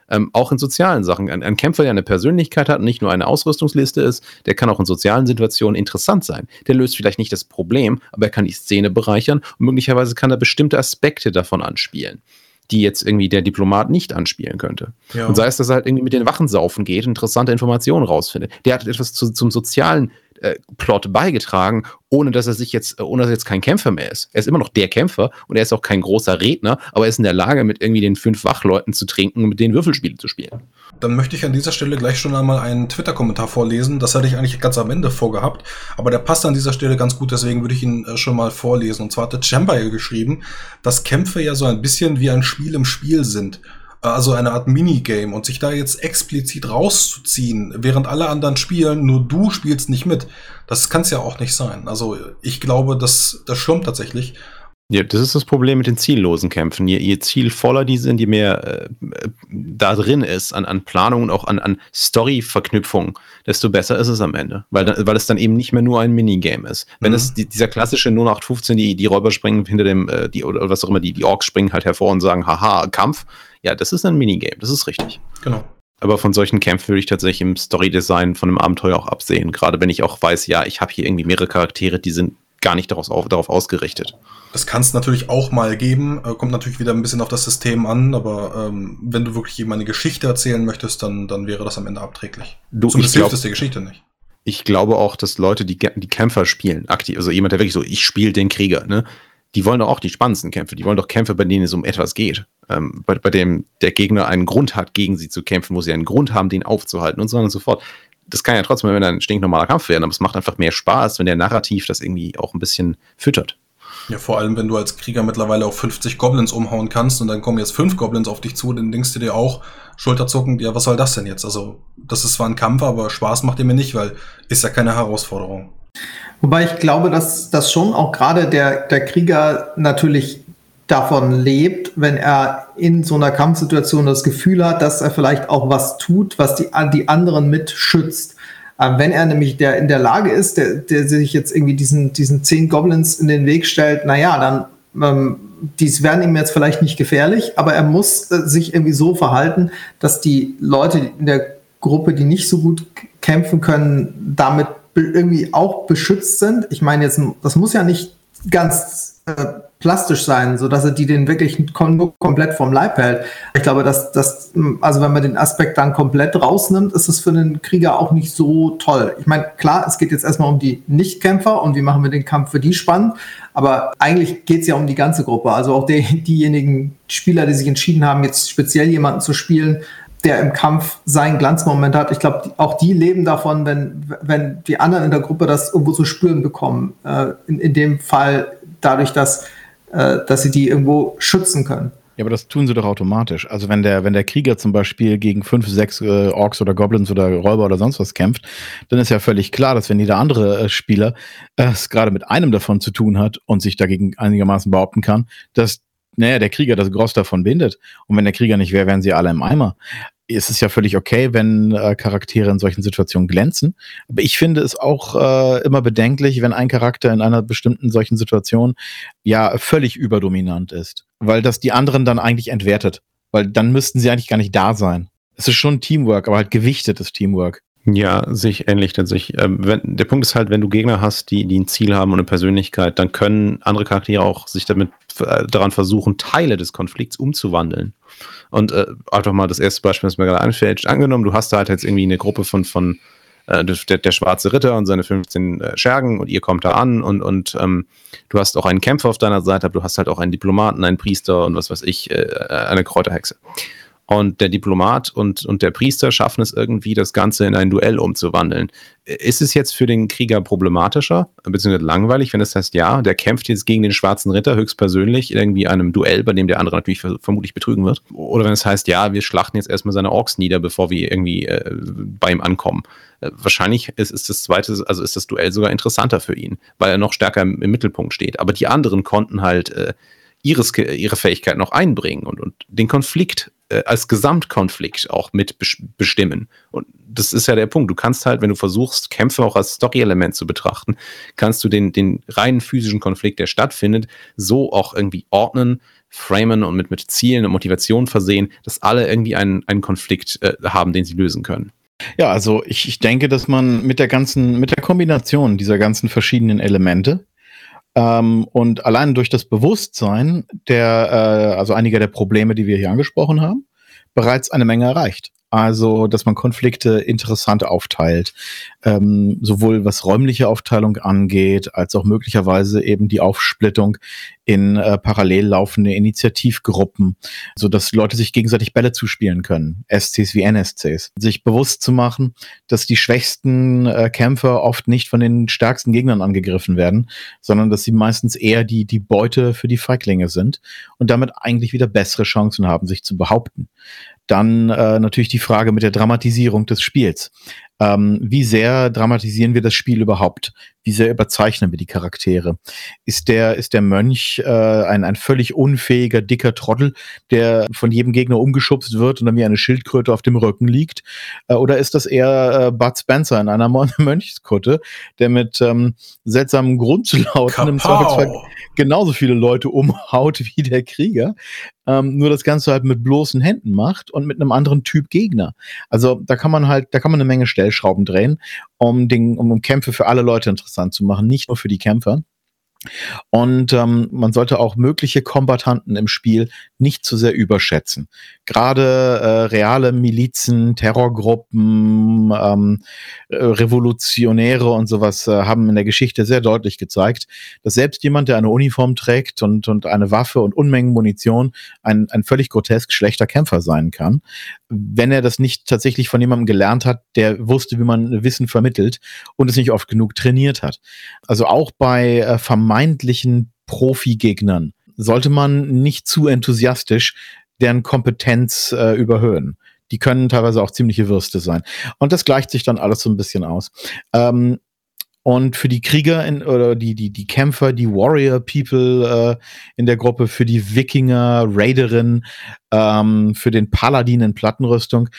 Ähm, auch in sozialen Sachen. Ein, ein, Kämpfer, der eine Persönlichkeit hat und nicht nur eine Ausrüstungsliste ist, der kann auch in sozialen Situationen interessant sein. Der löst vielleicht nicht das Problem, aber er kann die Szene bereichern und möglicherweise kann er bestimmte Aspekte davon anspielen die jetzt irgendwie der Diplomat nicht anspielen könnte. Ja. Und sei es, dass er halt irgendwie mit den Wachen saufen geht, interessante Informationen rausfindet. Der hat etwas zu, zum sozialen äh, Plot beigetragen, ohne dass er sich jetzt, ohne dass er jetzt kein Kämpfer mehr ist. Er ist immer noch der Kämpfer und er ist auch kein großer Redner, aber er ist in der Lage, mit irgendwie den fünf Wachleuten zu trinken und mit denen Würfelspiele zu spielen. Dann möchte ich an dieser Stelle gleich schon einmal einen Twitter-Kommentar vorlesen. Das hatte ich eigentlich ganz am Ende vorgehabt, aber der passt an dieser Stelle ganz gut, deswegen würde ich ihn äh, schon mal vorlesen. Und zwar hat Chamber geschrieben, dass Kämpfe ja so ein bisschen wie ein Spiel im Spiel sind also eine Art Minigame und sich da jetzt explizit rauszuziehen, während alle anderen spielen, nur du spielst nicht mit, das kann es ja auch nicht sein. Also ich glaube, das, das stimmt tatsächlich. Ja, das ist das Problem mit den ziellosen Kämpfen. Je, je zielvoller die sind, je mehr äh, da drin ist an, an Planung und auch an, an Story-Verknüpfung, desto besser ist es am Ende. Weil, weil es dann eben nicht mehr nur ein Minigame ist. Wenn mhm. es die, dieser klassische 0815, die, die Räuber springen hinter dem, äh, die, oder was auch immer, die, die Orks springen halt hervor und sagen, haha, Kampf. Ja, das ist ein Minigame, das ist richtig. Genau. Aber von solchen Kämpfen würde ich tatsächlich im Story-Design von einem Abenteuer auch absehen. Gerade wenn ich auch weiß, ja, ich habe hier irgendwie mehrere Charaktere, die sind gar nicht darauf, darauf ausgerichtet. Das kann es natürlich auch mal geben, äh, kommt natürlich wieder ein bisschen auf das System an, aber ähm, wenn du wirklich jemand eine Geschichte erzählen möchtest, dann, dann wäre das am Ende abträglich. Du, Zumindest hilft es der Geschichte nicht. Ich glaube auch, dass Leute, die die Kämpfer spielen, aktiv, also jemand, der wirklich so, ich spiele den Krieger, ne? Die wollen doch auch die spannendsten Kämpfe. Die wollen doch Kämpfe, bei denen es um etwas geht. Ähm, bei, bei dem der Gegner einen Grund hat, gegen sie zu kämpfen, wo sie einen Grund haben, den aufzuhalten und so weiter und so fort das kann ja trotzdem wenn ein stinknormaler Kampf werden, aber es macht einfach mehr Spaß, wenn der Narrativ das irgendwie auch ein bisschen füttert. Ja, vor allem, wenn du als Krieger mittlerweile auch 50 Goblins umhauen kannst und dann kommen jetzt fünf Goblins auf dich zu, dann denkst du dir auch, Schulterzuckend, ja, was soll das denn jetzt? Also, das ist zwar ein Kampf, aber Spaß macht ihr mir nicht, weil ist ja keine Herausforderung. Wobei ich glaube, dass das schon auch gerade der, der Krieger natürlich davon lebt, wenn er in so einer Kampfsituation das Gefühl hat, dass er vielleicht auch was tut, was die, die anderen mitschützt. Ähm, wenn er nämlich der in der Lage ist, der, der sich jetzt irgendwie diesen, diesen zehn Goblins in den Weg stellt, naja, dann ähm, dies werden ihm jetzt vielleicht nicht gefährlich, aber er muss äh, sich irgendwie so verhalten, dass die Leute in der Gruppe, die nicht so gut kämpfen können, damit irgendwie auch beschützt sind. Ich meine jetzt, das muss ja nicht ganz plastisch sein, so dass er die den wirklich kom komplett vom Leib hält. Ich glaube, dass das, also wenn man den Aspekt dann komplett rausnimmt, ist es für den Krieger auch nicht so toll. Ich meine, klar, es geht jetzt erstmal um die Nichtkämpfer und wie machen wir den Kampf für die spannend, aber eigentlich geht es ja um die ganze Gruppe. Also auch die, diejenigen Spieler, die sich entschieden haben, jetzt speziell jemanden zu spielen, der im Kampf seinen Glanzmoment hat. Ich glaube, auch die leben davon, wenn, wenn die anderen in der Gruppe das irgendwo zu spüren bekommen. Äh, in, in dem Fall dadurch, dass äh, dass sie die irgendwo schützen können. Ja, aber das tun sie doch automatisch. Also wenn der, wenn der Krieger zum Beispiel gegen fünf, sechs äh, Orks oder Goblins oder Räuber oder sonst was kämpft, dann ist ja völlig klar, dass wenn jeder andere äh, Spieler äh, es gerade mit einem davon zu tun hat und sich dagegen einigermaßen behaupten kann, dass naja, der Krieger das Groß davon bindet. Und wenn der Krieger nicht wäre, wären sie alle im Eimer ist es ja völlig okay, wenn äh, Charaktere in solchen Situationen glänzen. Aber ich finde es auch äh, immer bedenklich, wenn ein Charakter in einer bestimmten solchen Situation ja völlig überdominant ist, weil das die anderen dann eigentlich entwertet, weil dann müssten sie eigentlich gar nicht da sein. Es ist schon Teamwork, aber halt gewichtetes Teamwork. Ja, sich ähnlich tatsächlich. Ähm, der Punkt ist halt, wenn du Gegner hast, die, die ein Ziel haben und eine Persönlichkeit, dann können andere Charaktere auch sich damit äh, daran versuchen, Teile des Konflikts umzuwandeln. Und äh, einfach mal das erste Beispiel, das mir gerade einfällt, angenommen, du hast da halt jetzt irgendwie eine Gruppe von, von äh, der, der schwarze Ritter und seine 15 äh, Schergen und ihr kommt da an und, und ähm, du hast auch einen Kämpfer auf deiner Seite, aber du hast halt auch einen Diplomaten, einen Priester und was weiß ich, äh, eine Kräuterhexe. Und der Diplomat und, und der Priester schaffen es irgendwie, das Ganze in ein Duell umzuwandeln. Ist es jetzt für den Krieger problematischer, beziehungsweise langweilig, wenn es heißt, ja, der kämpft jetzt gegen den schwarzen Ritter höchstpersönlich in irgendwie einem Duell, bei dem der andere natürlich vermutlich betrügen wird? Oder wenn es heißt, ja, wir schlachten jetzt erstmal seine Orks nieder, bevor wir irgendwie äh, bei ihm ankommen. Äh, wahrscheinlich ist, ist das zweite, also ist das Duell sogar interessanter für ihn, weil er noch stärker im, im Mittelpunkt steht. Aber die anderen konnten halt äh, ihres, ihre Fähigkeit noch einbringen und, und den Konflikt äh, als Gesamtkonflikt auch mit bestimmen. Und das ist ja der Punkt. Du kannst halt, wenn du versuchst, Kämpfe auch als Story-Element zu betrachten, kannst du den, den reinen physischen Konflikt, der stattfindet, so auch irgendwie ordnen, framen und mit, mit Zielen und Motivationen versehen, dass alle irgendwie einen, einen Konflikt äh, haben, den sie lösen können. Ja, also ich, ich denke, dass man mit der ganzen, mit der Kombination dieser ganzen verschiedenen Elemente ähm, und allein durch das Bewusstsein der, äh, also einiger der Probleme, die wir hier angesprochen haben, bereits eine Menge erreicht. Also, dass man Konflikte interessant aufteilt, ähm, sowohl was räumliche Aufteilung angeht, als auch möglicherweise eben die Aufsplittung in äh, parallel laufende Initiativgruppen, so dass Leute sich gegenseitig Bälle zuspielen können, SCs wie NSCs. Sich bewusst zu machen, dass die schwächsten äh, Kämpfer oft nicht von den stärksten Gegnern angegriffen werden, sondern dass sie meistens eher die, die Beute für die Feiglinge sind und damit eigentlich wieder bessere Chancen haben, sich zu behaupten. Dann äh, natürlich die Frage mit der Dramatisierung des Spiels. Ähm, wie sehr dramatisieren wir das Spiel überhaupt? Wie sehr überzeichnen wir die Charaktere? Ist der, ist der Mönch äh, ein, ein völlig unfähiger, dicker Trottel, der von jedem Gegner umgeschubst wird und dann wie eine Schildkröte auf dem Rücken liegt? Äh, oder ist das eher äh, Bud Spencer in einer Mönchskutte, der mit ähm, seltsamen Grundlauten im Zweifelsfall genauso viele Leute umhaut wie der Krieger, ähm, nur das Ganze halt mit bloßen Händen macht und mit einem anderen Typ Gegner. Also da kann man halt, da kann man eine Menge Stellschrauben drehen, um, den, um, um Kämpfe für alle Leute interessant zu machen, nicht nur für die Kämpfer. Und ähm, man sollte auch mögliche Kombatanten im Spiel nicht zu sehr überschätzen. Gerade äh, reale Milizen, Terrorgruppen, ähm, äh, Revolutionäre und sowas äh, haben in der Geschichte sehr deutlich gezeigt, dass selbst jemand, der eine Uniform trägt und, und eine Waffe und Unmengen Munition, ein, ein völlig grotesk schlechter Kämpfer sein kann, wenn er das nicht tatsächlich von jemandem gelernt hat, der wusste, wie man Wissen vermittelt und es nicht oft genug trainiert hat. Also auch bei äh, vermeintlichen Profi-Gegnern sollte man nicht zu enthusiastisch deren Kompetenz äh, überhöhen. Die können teilweise auch ziemliche Würste sein. Und das gleicht sich dann alles so ein bisschen aus. Ähm, und für die Krieger in, oder die, die, die Kämpfer, die Warrior People äh, in der Gruppe, für die Wikinger, Raiderin, ähm, für den Paladin in Plattenrüstung,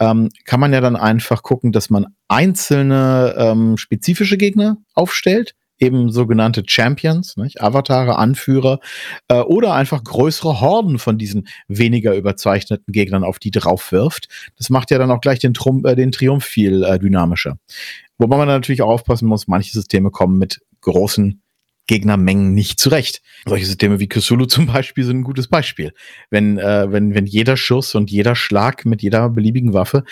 ähm, kann man ja dann einfach gucken, dass man einzelne ähm, spezifische Gegner aufstellt, eben sogenannte Champions, nicht? Avatare, Anführer äh, oder einfach größere Horden von diesen weniger überzeichneten Gegnern auf die drauf wirft. Das macht ja dann auch gleich den, Trump, äh, den Triumph viel äh, dynamischer. Wobei man natürlich auch aufpassen muss, manche Systeme kommen mit großen Gegnermengen nicht zurecht. Solche Systeme wie Cthulhu zum Beispiel sind ein gutes Beispiel. Wenn, äh, wenn, wenn jeder Schuss und jeder Schlag mit jeder beliebigen Waffe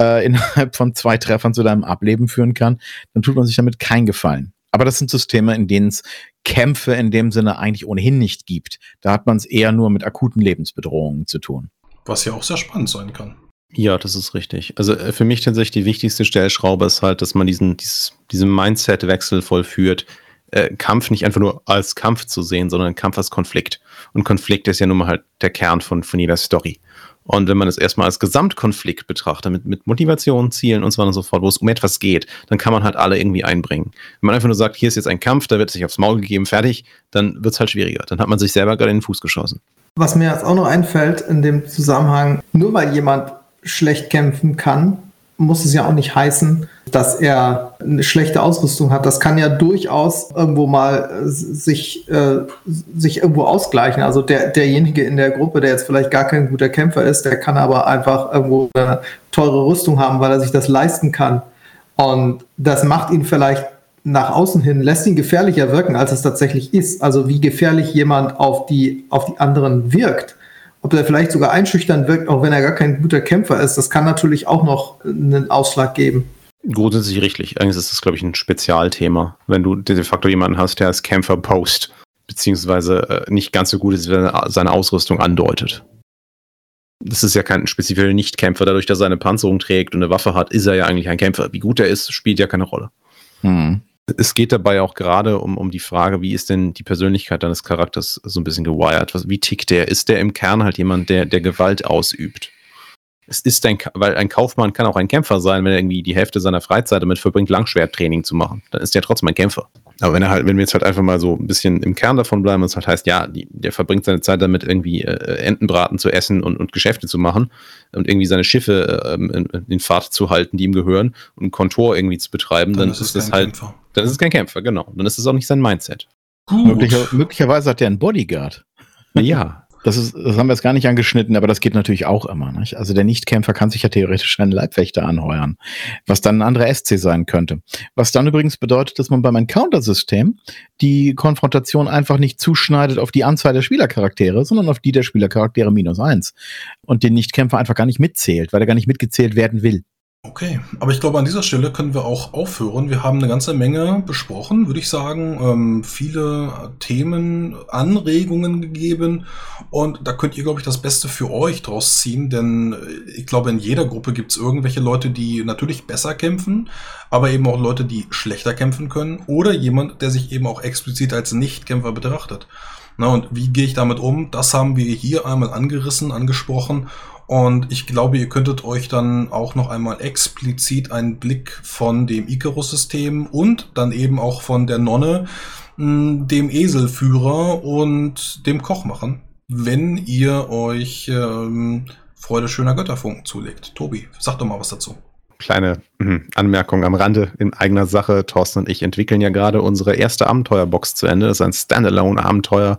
äh, innerhalb von zwei Treffern zu deinem Ableben führen kann, dann tut man sich damit keinen Gefallen. Aber das sind Systeme, in denen es Kämpfe in dem Sinne eigentlich ohnehin nicht gibt. Da hat man es eher nur mit akuten Lebensbedrohungen zu tun. Was ja auch sehr spannend sein kann. Ja, das ist richtig. Also äh, für mich tatsächlich die wichtigste Stellschraube ist halt, dass man diesen, dieses, diesen Mindset-Wechsel vollführt, äh, Kampf nicht einfach nur als Kampf zu sehen, sondern Kampf als Konflikt. Und Konflikt ist ja nun mal halt der Kern von, von jeder Story. Und wenn man es erstmal als Gesamtkonflikt betrachtet, mit, mit Motivation, Zielen und so weiter und so fort, wo es um etwas geht, dann kann man halt alle irgendwie einbringen. Wenn man einfach nur sagt, hier ist jetzt ein Kampf, da wird sich aufs Maul gegeben, fertig, dann wird es halt schwieriger. Dann hat man sich selber gerade in den Fuß geschossen. Was mir jetzt auch noch einfällt in dem Zusammenhang, nur weil jemand schlecht kämpfen kann, muss es ja auch nicht heißen, dass er eine schlechte Ausrüstung hat. Das kann ja durchaus irgendwo mal äh, sich, äh, sich irgendwo ausgleichen. Also der, derjenige in der Gruppe, der jetzt vielleicht gar kein guter Kämpfer ist, der kann aber einfach irgendwo eine teure Rüstung haben, weil er sich das leisten kann. Und das macht ihn vielleicht nach außen hin, lässt ihn gefährlicher wirken, als es tatsächlich ist. Also wie gefährlich jemand auf die, auf die anderen wirkt ob er vielleicht sogar einschüchtern wirkt, auch wenn er gar kein guter Kämpfer ist. Das kann natürlich auch noch einen Ausschlag geben. Grundsätzlich richtig. Eigentlich ist das, glaube ich, ein Spezialthema. Wenn du de facto jemanden hast, der als Kämpfer post, beziehungsweise äh, nicht ganz so gut ist, wenn er seine Ausrüstung andeutet. das ist ja kein spezifischer Nichtkämpfer. Dadurch, dass er eine Panzerung trägt und eine Waffe hat, ist er ja eigentlich ein Kämpfer. Wie gut er ist, spielt ja keine Rolle. Hm. Es geht dabei auch gerade um, um die Frage, wie ist denn die Persönlichkeit deines Charakters so ein bisschen gewired? Was, wie tickt der? Ist der im Kern halt jemand, der, der Gewalt ausübt? Es ist ein, weil ein Kaufmann kann auch ein Kämpfer sein, wenn er irgendwie die Hälfte seiner Freizeit damit verbringt, Langschwerttraining zu machen. Dann ist er trotzdem ein Kämpfer. Aber wenn er halt, wenn wir jetzt halt einfach mal so ein bisschen im Kern davon bleiben, was halt heißt, ja, die, der verbringt seine Zeit damit, irgendwie äh, Entenbraten zu essen und, und Geschäfte zu machen und irgendwie seine Schiffe äh, in, in Fahrt zu halten, die ihm gehören und ein Kontor irgendwie zu betreiben, dann, dann ist, ist das halt, Kämpfer. dann ist es kein Kämpfer, genau. Dann ist es auch nicht sein Mindset. Gut. Möglicher, möglicherweise hat er einen Bodyguard. Ja, das, ist, das haben wir jetzt gar nicht angeschnitten, aber das geht natürlich auch immer. Nicht? Also der Nichtkämpfer kann sich ja theoretisch einen Leibwächter anheuern, was dann ein anderer SC sein könnte. Was dann übrigens bedeutet, dass man beim Encounter-System die Konfrontation einfach nicht zuschneidet auf die Anzahl der Spielercharaktere, sondern auf die der Spielercharaktere minus eins. Und den Nichtkämpfer einfach gar nicht mitzählt, weil er gar nicht mitgezählt werden will. Okay, aber ich glaube, an dieser Stelle können wir auch aufhören. Wir haben eine ganze Menge besprochen, würde ich sagen. Ähm, viele Themen, Anregungen gegeben. Und da könnt ihr, glaube ich, das Beste für euch draus ziehen. Denn äh, ich glaube, in jeder Gruppe gibt es irgendwelche Leute, die natürlich besser kämpfen, aber eben auch Leute, die schlechter kämpfen können. Oder jemand, der sich eben auch explizit als Nichtkämpfer betrachtet. Na, und wie gehe ich damit um? Das haben wir hier einmal angerissen, angesprochen. Und ich glaube, ihr könntet euch dann auch noch einmal explizit einen Blick von dem Icarus-System und dann eben auch von der Nonne, hm, dem Eselführer und dem Koch machen, wenn ihr euch ähm, Freude schöner Götterfunken zulegt. Tobi, sag doch mal was dazu kleine Anmerkung am Rande in eigener Sache. Thorsten und ich entwickeln ja gerade unsere erste Abenteuerbox zu Ende. Das ist ein Standalone-Abenteuer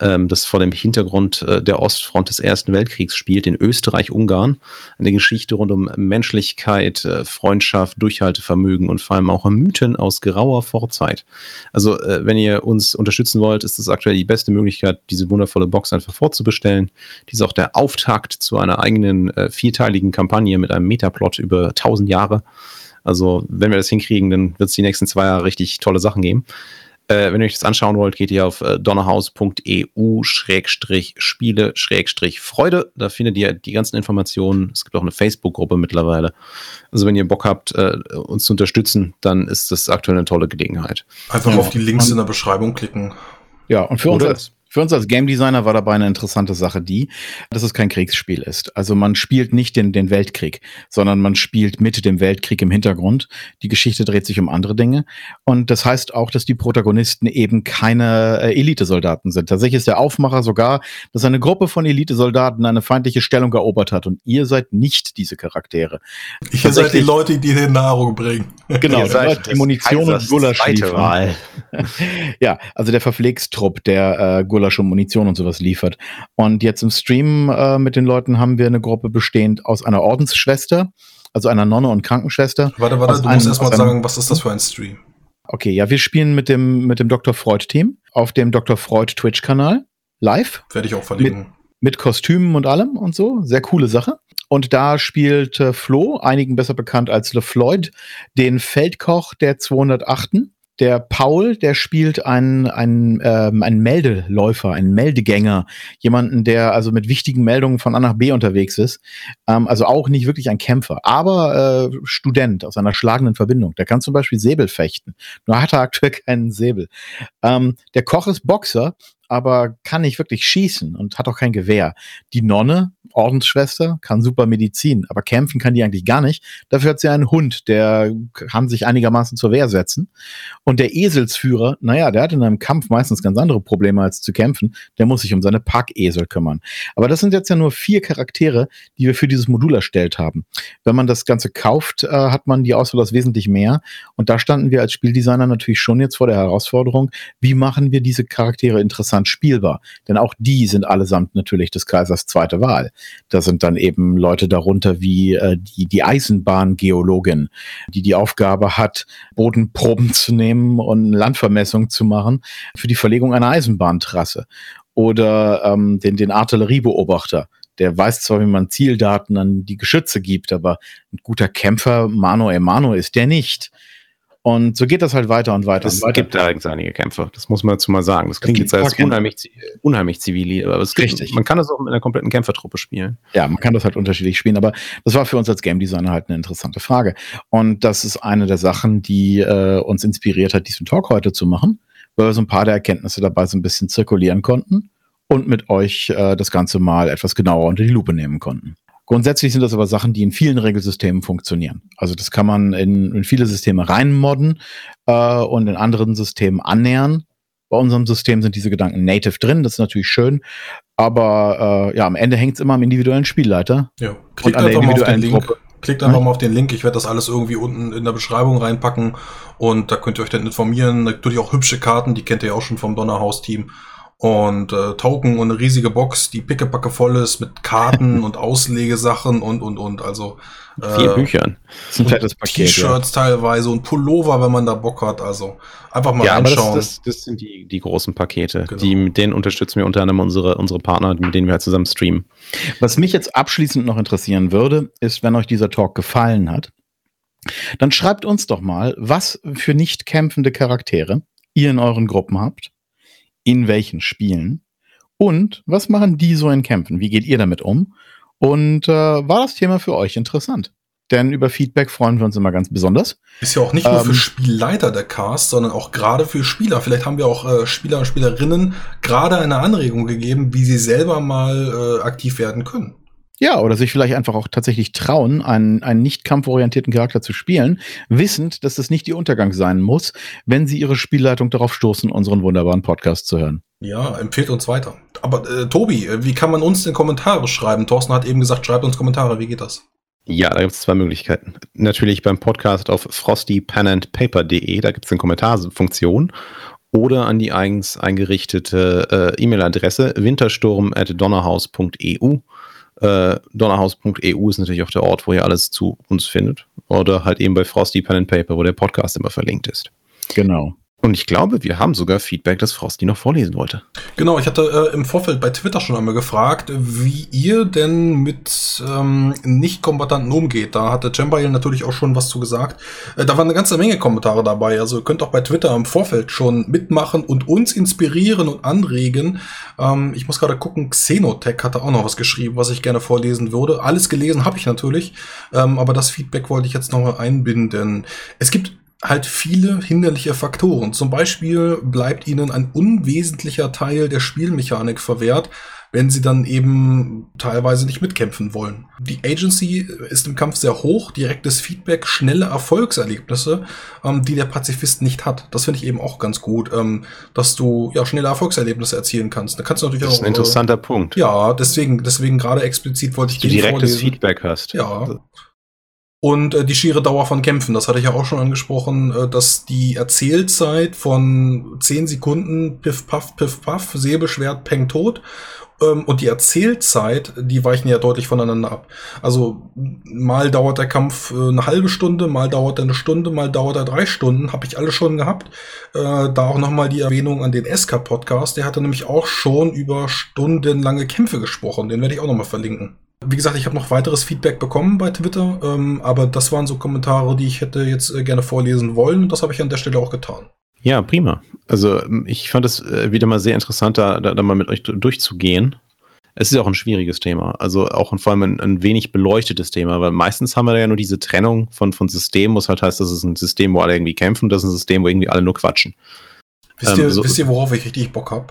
ähm, das vor dem Hintergrund äh, der Ostfront des Ersten Weltkriegs spielt, in Österreich-Ungarn. Eine Geschichte rund um Menschlichkeit, äh, Freundschaft, Durchhaltevermögen und vor allem auch Mythen aus grauer Vorzeit. Also, äh, wenn ihr uns unterstützen wollt, ist das aktuell die beste Möglichkeit, diese wundervolle Box einfach vorzubestellen. Die ist auch der Auftakt zu einer eigenen vierteiligen Kampagne mit einem Metaplot über 1000 Jahre. Also, wenn wir das hinkriegen, dann wird es die nächsten zwei Jahre richtig tolle Sachen geben. Äh, wenn ihr euch das anschauen wollt, geht ihr auf äh, donnerhaus.eu-spiele-freude. Da findet ihr die ganzen Informationen. Es gibt auch eine Facebook-Gruppe mittlerweile. Also wenn ihr Bock habt, äh, uns zu unterstützen, dann ist das aktuell eine tolle Gelegenheit. Einfach ja. auf die Links in der Beschreibung klicken. Ja, und für uns als für uns als Game Designer war dabei eine interessante Sache die, dass es kein Kriegsspiel ist. Also man spielt nicht den, den Weltkrieg, sondern man spielt mit dem Weltkrieg im Hintergrund. Die Geschichte dreht sich um andere Dinge. Und das heißt auch, dass die Protagonisten eben keine äh, Elitesoldaten sind. Tatsächlich ist der Aufmacher sogar, dass eine Gruppe von Elitesoldaten eine feindliche Stellung erobert hat. Und ihr seid nicht diese Charaktere. Ihr seid die Leute, die den Nahrung bringen. Genau, ihr seid die Munition und Gulasch liefern. ja, also der Verpflegstrupp, der äh, Gulasch und Munition und sowas liefert. Und jetzt im Stream äh, mit den Leuten haben wir eine Gruppe bestehend aus einer Ordensschwester, also einer Nonne und Krankenschwester. Warte, warte, du musst erstmal sagen, was ist das für ein Stream? Okay, ja, wir spielen mit dem, mit dem Dr. Freud-Team auf dem Dr. Freud Twitch-Kanal live. Werde ich auch verlinken. Mit, mit, Kostümen und allem und so. Sehr coole Sache. Und da spielt äh, Flo, einigen besser bekannt als LeFloid, den Feldkoch der 208 der Paul, der spielt einen, einen, ähm, einen Meldeläufer, einen Meldegänger, jemanden, der also mit wichtigen Meldungen von A nach B unterwegs ist. Ähm, also auch nicht wirklich ein Kämpfer, aber äh, Student aus einer schlagenden Verbindung. Der kann zum Beispiel Säbel fechten. Nur hat er aktuell keinen Säbel. Ähm, der Koch ist Boxer, aber kann nicht wirklich schießen und hat auch kein Gewehr. Die Nonne, Ordensschwester, kann super Medizin, aber kämpfen kann die eigentlich gar nicht. Dafür hat sie einen Hund, der kann sich einigermaßen zur Wehr setzen. Und der Eselsführer, naja, der hat in einem Kampf meistens ganz andere Probleme als zu kämpfen. Der muss sich um seine Packesel kümmern. Aber das sind jetzt ja nur vier Charaktere, die wir für dieses Modul erstellt haben. Wenn man das Ganze kauft, äh, hat man die Auswahl aus wesentlich mehr. Und da standen wir als Spieldesigner natürlich schon jetzt vor der Herausforderung, wie machen wir diese Charaktere interessant interessant spielbar. Denn auch die sind allesamt natürlich des Kaisers zweite Wahl. Da sind dann eben Leute darunter wie äh, die, die Eisenbahngeologin, die die Aufgabe hat, Bodenproben zu nehmen und Landvermessung zu machen für die Verlegung einer Eisenbahntrasse. Oder ähm, den, den Artilleriebeobachter, der weiß zwar, wie man Zieldaten an die Geschütze gibt, aber ein guter Kämpfer, mano e ist der nicht. Und so geht das halt weiter und weiter Es und weiter. gibt allerdings einige Kämpfe, das muss man dazu mal sagen. Das klingt gibt jetzt als unheimlich, unheimlich zivil, aber es gibt, Richtig. man kann das auch mit einer kompletten Kämpfertruppe spielen. Ja, man kann das halt unterschiedlich spielen, aber das war für uns als Game Designer halt eine interessante Frage. Und das ist eine der Sachen, die äh, uns inspiriert hat, diesen Talk heute zu machen, weil wir so ein paar der Erkenntnisse dabei so ein bisschen zirkulieren konnten und mit euch äh, das Ganze mal etwas genauer unter die Lupe nehmen konnten. Grundsätzlich sind das aber Sachen, die in vielen Regelsystemen funktionieren. Also das kann man in, in viele Systeme reinmodden äh, und in anderen Systemen annähern. Bei unserem System sind diese Gedanken native drin, das ist natürlich schön, aber äh, ja, am Ende hängt es immer am individuellen Spielleiter. Ja, Und klickt an der einfach mal auf den individuellen Link. Klickt einfach mal auf den Link. Ich werde das alles irgendwie unten in der Beschreibung reinpacken. Und da könnt ihr euch dann informieren. Natürlich auch hübsche Karten, die kennt ihr ja auch schon vom Donnerhaus-Team. Und äh, Token und eine riesige Box, die pickepacke voll ist mit Karten und Auslegesachen und, und, und. Also Vier äh, Büchern. Das ist ein fettes Paket. Ja. T-Shirts teilweise und Pullover, wenn man da Bock hat. Also einfach mal Ja, aber reinschauen. das, das, das sind die, die großen Pakete. Genau. Die, mit denen unterstützen wir unter anderem unsere, unsere Partner, mit denen wir halt zusammen streamen. Was mich jetzt abschließend noch interessieren würde, ist, wenn euch dieser Talk gefallen hat, dann schreibt uns doch mal, was für nicht kämpfende Charaktere ihr in euren Gruppen habt, in welchen Spielen und was machen die so in Kämpfen? Wie geht ihr damit um? Und äh, war das Thema für euch interessant? Denn über Feedback freuen wir uns immer ganz besonders. Ist ja auch nicht nur für Ähm, Spielleiter der Cast, sondern auch gerade für Spieler. Vielleicht haben wir auch äh, Spieler und Spielerinnen gerade eine Anregung gegeben, wie sie selber mal äh, aktiv werden können. Ja, oder sich vielleicht einfach auch tatsächlich trauen, einen, einen nicht kampforientierten Charakter zu spielen, wissend, dass es nicht ihr Untergang sein muss, wenn sie ihre Spielleitung darauf stoßen, unseren wunderbaren Podcast zu hören. Ja, empfehlt uns weiter. Aber äh, Tobi, äh, wie kann man uns denn Kommentare schreiben? Thorsten hat eben gesagt, schreibt uns Kommentare. Wie geht das? Ja, da gibt es zwei Möglichkeiten. Natürlich beim Podcast auf frostypenandpaper.de, da gibt es eine Kommentarfunktion. Oder an die eigens eingerichtete äh, E-Mail-Adresse wintersturm.donnerhaus.eu. Äh, donnerhaus.eu ist natürlich auch der Ort, wo ihr alles zu uns findet. Oder halt eben bei Frosty Pen and Paper, wo der Podcast immer verlinkt ist. Genau. Und ich glaube, wir haben sogar Feedback, das Frosty noch vorlesen wollte. Genau, ich hatte äh, im Vorfeld bei Twitter schon einmal gefragt, wie ihr denn mit ähm, Nicht-Kombattanten umgeht. Da hatte Jambail natürlich auch schon was zu gesagt. Äh, da waren eine ganze Menge Kommentare dabei. Also ihr könnt auch bei Twitter im Vorfeld schon mitmachen und uns inspirieren und anregen. Ähm, ich muss gerade gucken, Xenotech hatte auch noch was geschrieben, was ich gerne vorlesen würde. Alles gelesen habe ich natürlich, ähm, aber das Feedback wollte ich jetzt nochmal einbinden. Es gibt halt viele hinderliche Faktoren. Zum Beispiel bleibt ihnen ein unwesentlicher Teil der Spielmechanik verwehrt, wenn sie dann eben teilweise nicht mitkämpfen wollen. Die Agency ist im Kampf sehr hoch, direktes Feedback, schnelle Erfolgserlebnisse, ähm, die der Pazifist nicht hat. Das finde ich eben auch ganz gut, ähm, dass du ja schnelle Erfolgserlebnisse erzielen kannst. Da kannst du natürlich Das ist auch. ein interessanter Punkt. Äh, ja, deswegen, deswegen gerade explizit wollte ich den direktes vorlesen. Feedback hast. Ja. Und äh, die schiere Dauer von Kämpfen, das hatte ich ja auch schon angesprochen, äh, dass die Erzählzeit von 10 Sekunden Piff Puff Piff Puff Säbelschwert Peng tot ähm, und die Erzählzeit, die weichen ja deutlich voneinander ab. Also mal dauert der Kampf äh, eine halbe Stunde, mal dauert er eine Stunde, mal dauert er drei Stunden, habe ich alle schon gehabt. Äh, da auch nochmal die Erwähnung an den SK Podcast, der hatte nämlich auch schon über stundenlange Kämpfe gesprochen, den werde ich auch nochmal verlinken. Wie gesagt, ich habe noch weiteres Feedback bekommen bei Twitter, ähm, aber das waren so Kommentare, die ich hätte jetzt äh, gerne vorlesen wollen und das habe ich an der Stelle auch getan. Ja, prima. Also ähm, ich fand es äh, wieder mal sehr interessant, da, da, da mal mit euch du- durchzugehen. Es ist auch ein schwieriges Thema, also auch ein, vor allem ein, ein wenig beleuchtetes Thema, weil meistens haben wir ja nur diese Trennung von, von Systemen, was halt heißt, das ist ein System, wo alle irgendwie kämpfen, das ist ein System, wo irgendwie alle nur quatschen. Wisst, Ähm, ihr, so- wisst ihr, worauf ich richtig Bock habe?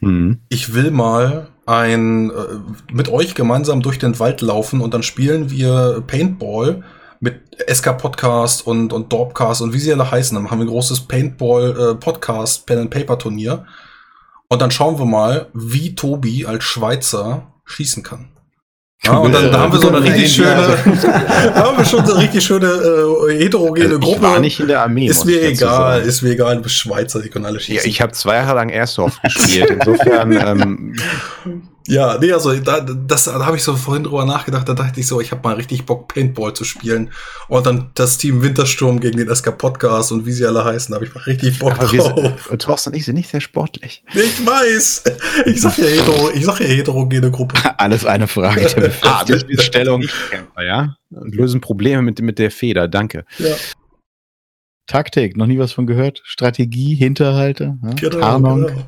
Mhm. Ich will mal ein äh, mit euch gemeinsam durch den Wald laufen und dann spielen wir Paintball mit SK Podcast und und Dorpcast und wie sie alle heißen. Dann haben wir ein großes Paintball äh, Podcast Pen and Paper Turnier und dann schauen wir mal, wie Tobi als Schweizer schießen kann. Ja, und dann, da haben wir so eine richtig schöne, da haben wir schon so eine richtig schöne äh, heterogene Also ich Gruppe. war nicht in der Armee. ist mir egal, sagen. ist mir egal, du bist Schweizer, die können alle Ja, schießen. ich habe zwei Jahre lang Airsoft gespielt. Insofern, ähm, Ja, nee, also da, das, da habe ich so vorhin drüber nachgedacht, da dachte ich so, ich habe mal richtig Bock, Paintball zu spielen. Und dann das Team Wintersturm gegen den SK Podcast und wie sie alle heißen, da habe ich mal richtig Bock aber wir drauf. sind, Thorsten und ich sind nicht sehr sportlich. Ich weiß. Ich sag ja, hetero, ich sag ja heterogene Gruppe. Alles eine Frage der Befestigten. Stellung. Ja. Und lösen Probleme mit, mit der Feder. Danke. Ja. Taktik, noch nie was von gehört. Strategie, Hinterhalte, ja? Genau, Tarnung. genau.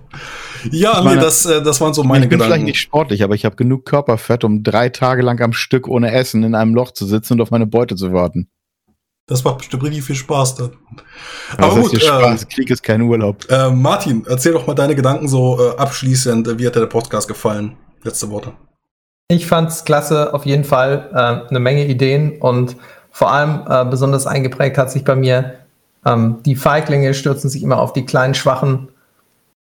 Ja, Ich meine, nee, das, äh, das waren so Ich meine bin vielleicht Gedanken. nicht sportlich, aber ich habe genug Körperfett, um drei Tage lang am Stück ohne Essen in einem Loch zu sitzen und auf meine Beute zu warten. Das macht bestimmt richtig viel Spaß dann. Aber Aber das gut, ist hier ähm, Spaß. Krieg ist kein Urlaub. äh, Martin, erzähl doch mal deine Gedanken so äh, abschließend. Wie hat dir der Podcast gefallen? Letzte Worte. Ich fand's klasse, auf jeden Fall. Äh, eine Menge Ideen und vor allem äh, besonders eingeprägt hat sich bei mir, ähm, die Feiglinge stürzen sich immer auf die kleinen Schwachen.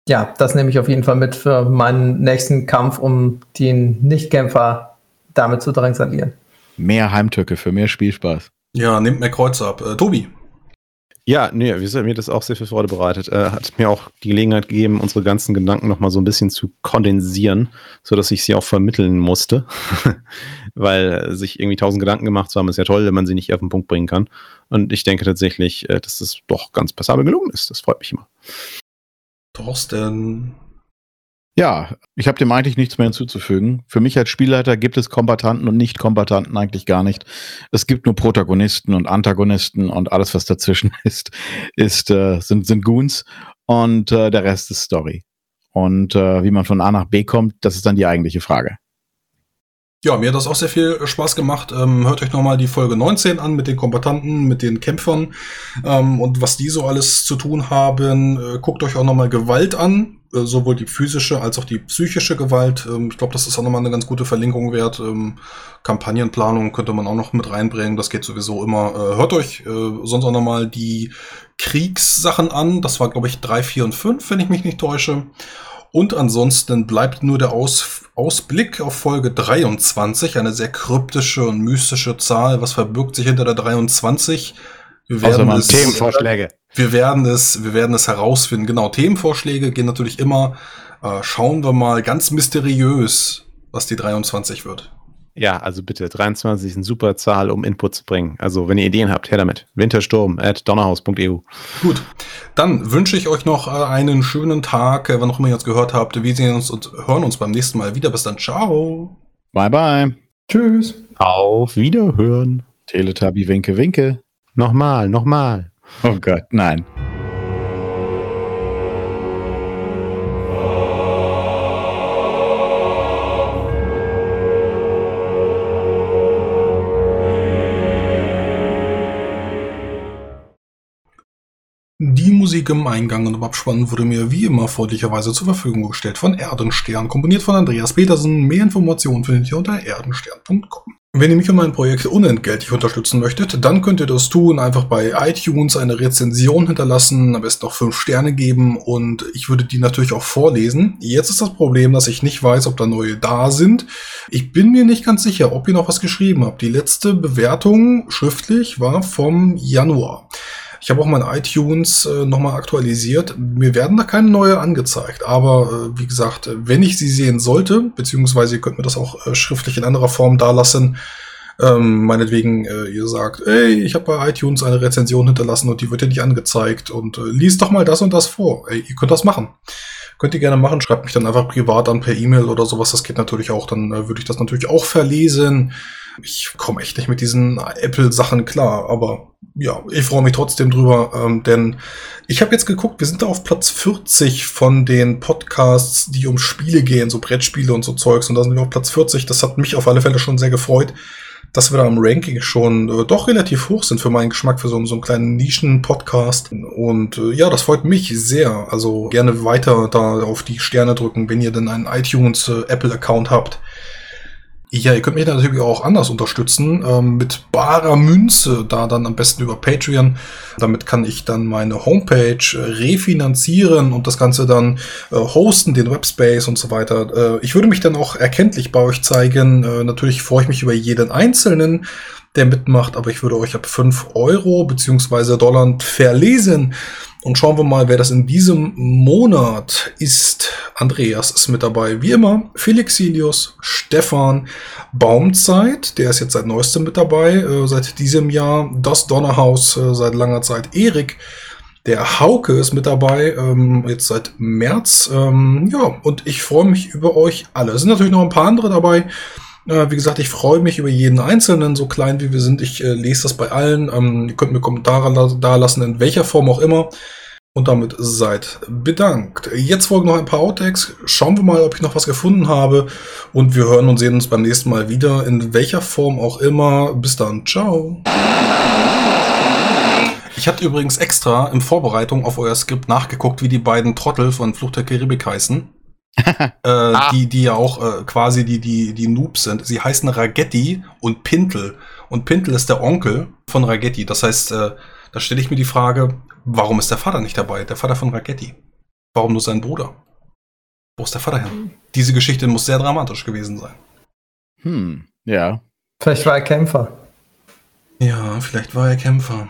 Ja, das nehme ich auf jeden Fall mit für meinen nächsten Kampf, um den Nichtkämpfer damit zu drangsalieren. Mehr Heimtücke für mehr Spielspaß. Ja, nehmt mehr Kreuze ab. Äh, Tobi. Ja, nee, mir hat das auch sehr viel Freude bereitet. Äh, hat mir auch die Gelegenheit gegeben, unsere ganzen Gedanken nochmal so ein bisschen zu kondensieren, so dass ich sie auch vermitteln musste. Weil äh, sich irgendwie tausend Gedanken gemacht zu haben, ist ja toll, wenn man sie nicht auf den Punkt bringen kann. Und ich denke tatsächlich, äh, dass das doch ganz passabel gelungen ist. Das freut mich immer. Thorsten. Ja, ich habe dem eigentlich nichts mehr hinzuzufügen. Für mich als Spielleiter gibt es Kombatanten und Nicht-Kombatanten eigentlich gar nicht. Es gibt nur Protagonisten und Antagonisten und alles, was dazwischen ist, ist äh, sind, sind Goons und äh, der Rest ist Story. Und äh, wie man von A nach B kommt, das ist dann die eigentliche Frage. Ja, mir hat das auch sehr viel Spaß gemacht. Ähm, hört euch nochmal die Folge 19 an mit den Kombattanten, mit den Kämpfern ähm, und was die so alles zu tun haben. Äh, guckt euch auch nochmal Gewalt an, äh, sowohl die physische als auch die psychische Gewalt. Ähm, ich glaube, das ist auch nochmal eine ganz gute Verlinkung wert. Ähm, Kampagnenplanung könnte man auch noch mit reinbringen. Das geht sowieso immer. Äh, hört euch äh, sonst auch nochmal die Kriegssachen an. Das war, glaube ich, 3, 4 und 5, wenn ich mich nicht täusche. Und ansonsten bleibt nur der Aus Ausblick auf Folge 23, eine sehr kryptische und mystische Zahl. Was verbirgt sich hinter der 23? Wir werden, man es, Themenvorschläge. wir werden es, wir werden es herausfinden. Genau, Themenvorschläge gehen natürlich immer. Äh, schauen wir mal ganz mysteriös, was die 23 wird. Ja, also bitte, 23 ist eine super Zahl, um Input zu bringen. Also, wenn ihr Ideen habt, her damit. Wintersturm at donnerhaus.eu. Gut, dann wünsche ich euch noch äh, einen schönen Tag, äh, wann auch immer ihr uns gehört habt. Wir sehen uns und hören uns beim nächsten Mal wieder. Bis dann, ciao. Bye bye. Tschüss. Auf Wiederhören. Teletubby Winke Winke. Nochmal, nochmal. Oh Gott, nein. Im Eingang und Abspann wurde mir wie immer freundlicherweise zur Verfügung gestellt von Erdenstern, komponiert von Andreas Petersen. Mehr Informationen findet ihr unter erdenstern.com. Wenn ihr mich und mein Projekt unentgeltlich unterstützen möchtet, dann könnt ihr das tun, einfach bei iTunes eine Rezension hinterlassen, am besten auch fünf Sterne geben und ich würde die natürlich auch vorlesen. Jetzt ist das Problem, dass ich nicht weiß, ob da neue da sind. Ich bin mir nicht ganz sicher, ob ihr noch was geschrieben habt. Die letzte Bewertung schriftlich war vom Januar. Ich habe auch mein iTunes äh, nochmal aktualisiert. Mir werden da keine neue angezeigt. Aber äh, wie gesagt, äh, wenn ich sie sehen sollte, beziehungsweise ihr könnt mir das auch äh, schriftlich in anderer Form dalassen, ähm, meinetwegen, äh, ihr sagt, ey, ich habe bei iTunes eine Rezension hinterlassen und die wird ja nicht angezeigt und äh, liest doch mal das und das vor. Ey, ihr könnt das machen. Könnt ihr gerne machen, schreibt mich dann einfach privat an per E-Mail oder sowas, das geht natürlich auch, dann äh, würde ich das natürlich auch verlesen. Ich komme echt nicht mit diesen Apple-Sachen klar, aber ja, ich freue mich trotzdem drüber, ähm, denn ich habe jetzt geguckt, wir sind da auf Platz 40 von den Podcasts, die um Spiele gehen, so Brettspiele und so Zeugs, und da sind wir auf Platz 40. Das hat mich auf alle Fälle schon sehr gefreut, dass wir da im Ranking schon äh, doch relativ hoch sind für meinen Geschmack, für so, so einen kleinen Nischen-Podcast. Und äh, ja, das freut mich sehr. Also gerne weiter da auf die Sterne drücken, wenn ihr denn einen iTunes äh, habt. Ja, ihr könnt mich natürlich auch anders unterstützen, ähm, mit barer Münze, da dann am besten über Patreon. Damit kann ich dann meine Homepage äh, refinanzieren und das Ganze dann äh, hosten, den Webspace und so weiter. Äh, ich würde mich dann auch erkenntlich bei euch zeigen. Äh, natürlich freue ich mich über jeden Einzelnen, der mitmacht, aber ich würde euch ab 5 Euro beziehungsweise Dollar verlesen. Und schauen wir mal, wer das in diesem Monat ist. Andreas ist mit dabei, wie immer. Felixilius, Stefan, Baumzeit, der ist jetzt seit neuestem mit dabei, äh, seit diesem Jahr. Das Donnerhaus äh, seit langer Zeit. Erik, der Hauke ist mit dabei, ähm, jetzt seit März. Ähm, ja, und ich freue mich über euch alle. Es sind natürlich noch ein paar andere dabei. Äh, wie gesagt, ich freue mich über jeden Einzelnen, so klein wie wir sind. Ich äh, lese das bei allen. Ähm, ihr könnt mir Kommentare la da lassen, in welcher Form auch immer. Und damit seid bedankt. Jetzt folgen noch ein paar Outtakes. Schauen wir mal, ob ich noch was gefunden habe. Und wir hören und sehen uns beim nächsten Mal wieder, in welcher Form auch immer. Bis dann. Ciao. Ich hatte übrigens extra in Vorbereitung auf euer Skript nachgeguckt, wie die beiden Trottel von Flucht der Karibik heißen. Äh, die, die ja auch äh, quasi die, die, die Noobs sind. Sie heißen Ragetti und Pintel. Und Pintel ist der Onkel von Ragetti. Das heißt, äh, da stelle ich mir die Frage, warum ist der Vater nicht dabei? Der Vater von Ragetti. Warum nur sein Bruder? Wo ist der Vater hin? Diese Geschichte muss sehr dramatisch gewesen sein. Hm, ja. Vielleicht war er Kämpfer. Ja, vielleicht war er Kämpfer.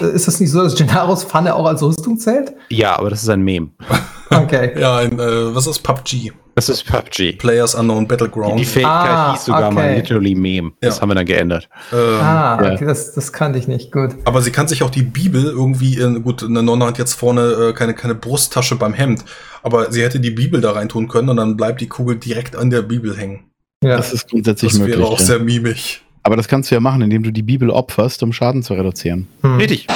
Ist das nicht so, dass Gennaros Pfanne auch als Rüstung zählt? Ja, aber das ist ein Meme. Okay. Ja, ein, äh, was ist PUBG? Das ist PUBG. Players Unknown Die Battleground. Fähigkeit Ah, hieß sogar okay. mal literally Meme. Das Ja. haben wir dann geändert. Ähm, Ah, Ja. okay, das, das kannte ich nicht. Gut. Aber sie kann sich auch die Bibel irgendwie in, gut, eine Nonne hat jetzt vorne äh, keine, keine Brusttasche beim Hemd, aber sie hätte die Bibel da rein tun können und dann bleibt die Kugel direkt an der Bibel hängen. Ja. Das ist grundsätzlich Das möglich. wäre auch ja. sehr mimig. Aber das kannst du ja machen, indem du die Bibel opferst, um Schaden zu reduzieren. Hm. Richtig.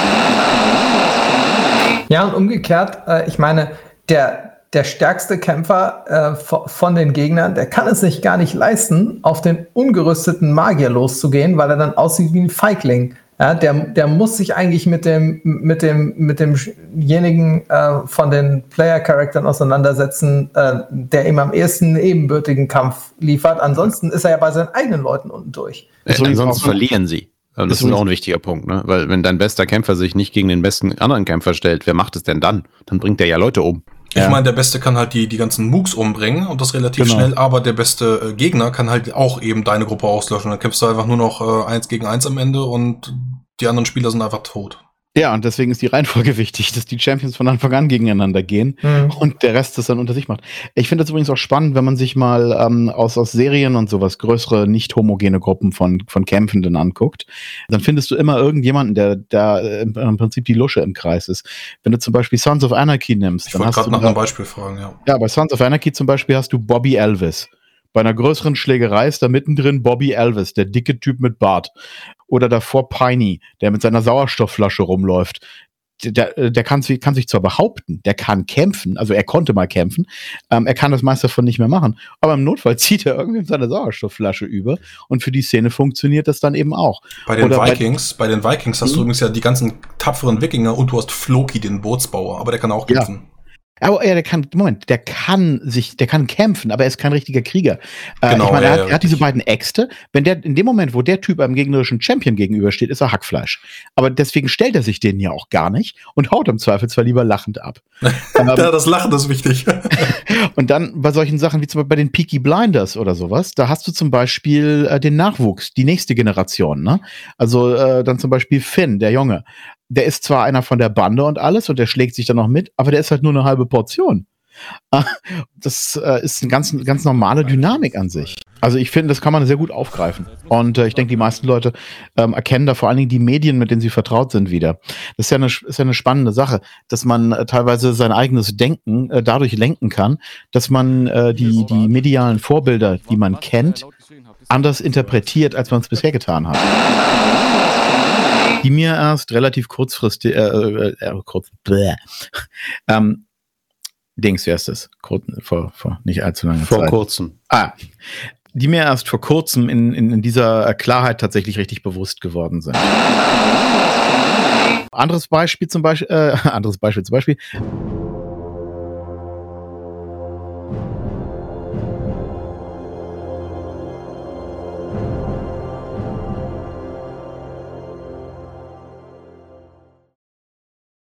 Ja, und umgekehrt, äh, ich meine, der, der stärkste Kämpfer äh, vo- von den Gegnern, der kann es sich gar nicht leisten, auf den ungerüsteten Magier loszugehen, weil er dann aussieht wie ein Feigling. Ja, der, der muss sich eigentlich mit dem, mit dem, mit demjenigen äh, von den Player-Charaktern auseinandersetzen, äh, der ihm am ehesten einen ebenbürtigen Kampf liefert. Ansonsten ist er ja bei seinen eigenen Leuten unten durch. Äh, ansonsten verlieren sie. Und Das das ist ist auch ein wichtiger Punkt, ne? Weil wenn dein bester Kämpfer sich nicht gegen den besten anderen Kämpfer stellt, wer macht es denn dann? Dann bringt der ja Leute um. Ich Ja. meine, der Beste kann halt die, die ganzen Mooks umbringen und das relativ Genau. schnell, aber der beste äh, Gegner kann halt auch eben deine Gruppe auslöschen. Dann kämpfst du einfach nur noch äh, eins gegen eins am Ende und die anderen Spieler sind einfach tot. Ja, und deswegen ist die Reihenfolge wichtig, dass die Champions von Anfang an gegeneinander gehen Hm. und der Rest das dann unter sich macht. Ich finde das übrigens auch spannend, wenn man sich mal ähm, aus, aus Serien und sowas größere, nicht homogene Gruppen von, von Kämpfenden anguckt. Dann findest du immer irgendjemanden, der, der äh, im, im Prinzip die Lusche im Kreis ist. Wenn du zum Beispiel Sons of Anarchy nimmst, Ich dann wollte gerade nach da- einem Beispiel fragen, ja. Ja, bei Sons of Anarchy zum Beispiel hast du Bobby Elvis. Bei einer größeren Schlägerei ist da mittendrin Bobby Elvis, der dicke Typ mit Bart. Oder davor Piney, der mit seiner Sauerstoffflasche rumläuft. Der, der, der kann, sich, kann sich zwar behaupten, der kann kämpfen, also er konnte mal kämpfen, ähm, er kann das meiste davon nicht mehr machen, aber im Notfall zieht er irgendwie seine Sauerstoffflasche über und für die Szene funktioniert das dann eben auch. Bei den Oder bei- Vikings, bei, den Vikings hast du Mhm. übrigens ja die ganzen tapferen Wikinger und du hast Floki, den Bootsbauer, aber der kann auch Ja. Aber ja, der kann, Moment, der kann sich, der kann kämpfen, aber er ist kein richtiger Krieger. Äh, Genau, ich meine, ja, er, hat, ja, er hat diese beiden Äxte. Wenn der, in dem Moment, wo der Typ einem gegnerischen Champion gegenübersteht, ist er Hackfleisch. Aber deswegen stellt er sich den ja auch gar nicht und haut im Zweifelsfall lieber lachend ab. ähm, Ja, das Lachen ist wichtig. und dann bei solchen Sachen wie zum Beispiel bei den Peaky Blinders oder sowas, da hast du zum Beispiel äh, den Nachwuchs, die nächste Generation. Ne? Also äh, dann zum Beispiel Finn, der Junge. Der ist zwar einer von der Bande und alles und der schlägt sich dann noch mit, aber der ist halt nur eine halbe Portion. Das äh, ist eine ganz, ganz normale Dynamik an sich. Also ich finde, das kann man sehr gut aufgreifen. Und äh, ich denke, die meisten Leute ähm, erkennen da vor allen Dingen die Medien, mit denen sie vertraut sind, wieder. Das ist ja eine, ist ja eine spannende Sache, dass man äh, teilweise sein eigenes Denken äh, dadurch lenken kann, dass man äh, die, die medialen Vorbilder, die man kennt, anders interpretiert, als man es bisher getan hat. Die mir erst relativ kurzfristig, äh, äh, äh, kurz, bläh, ähm, Dings, wie heißt das? Kurz, vor, vor nicht allzu langer Vor Zeit. kurzem. Ah, die mir erst vor kurzem in, in, in dieser Klarheit tatsächlich richtig bewusst geworden sind. Anderes Beispiel zum Beispiel, äh, anderes Beispiel zum Beispiel,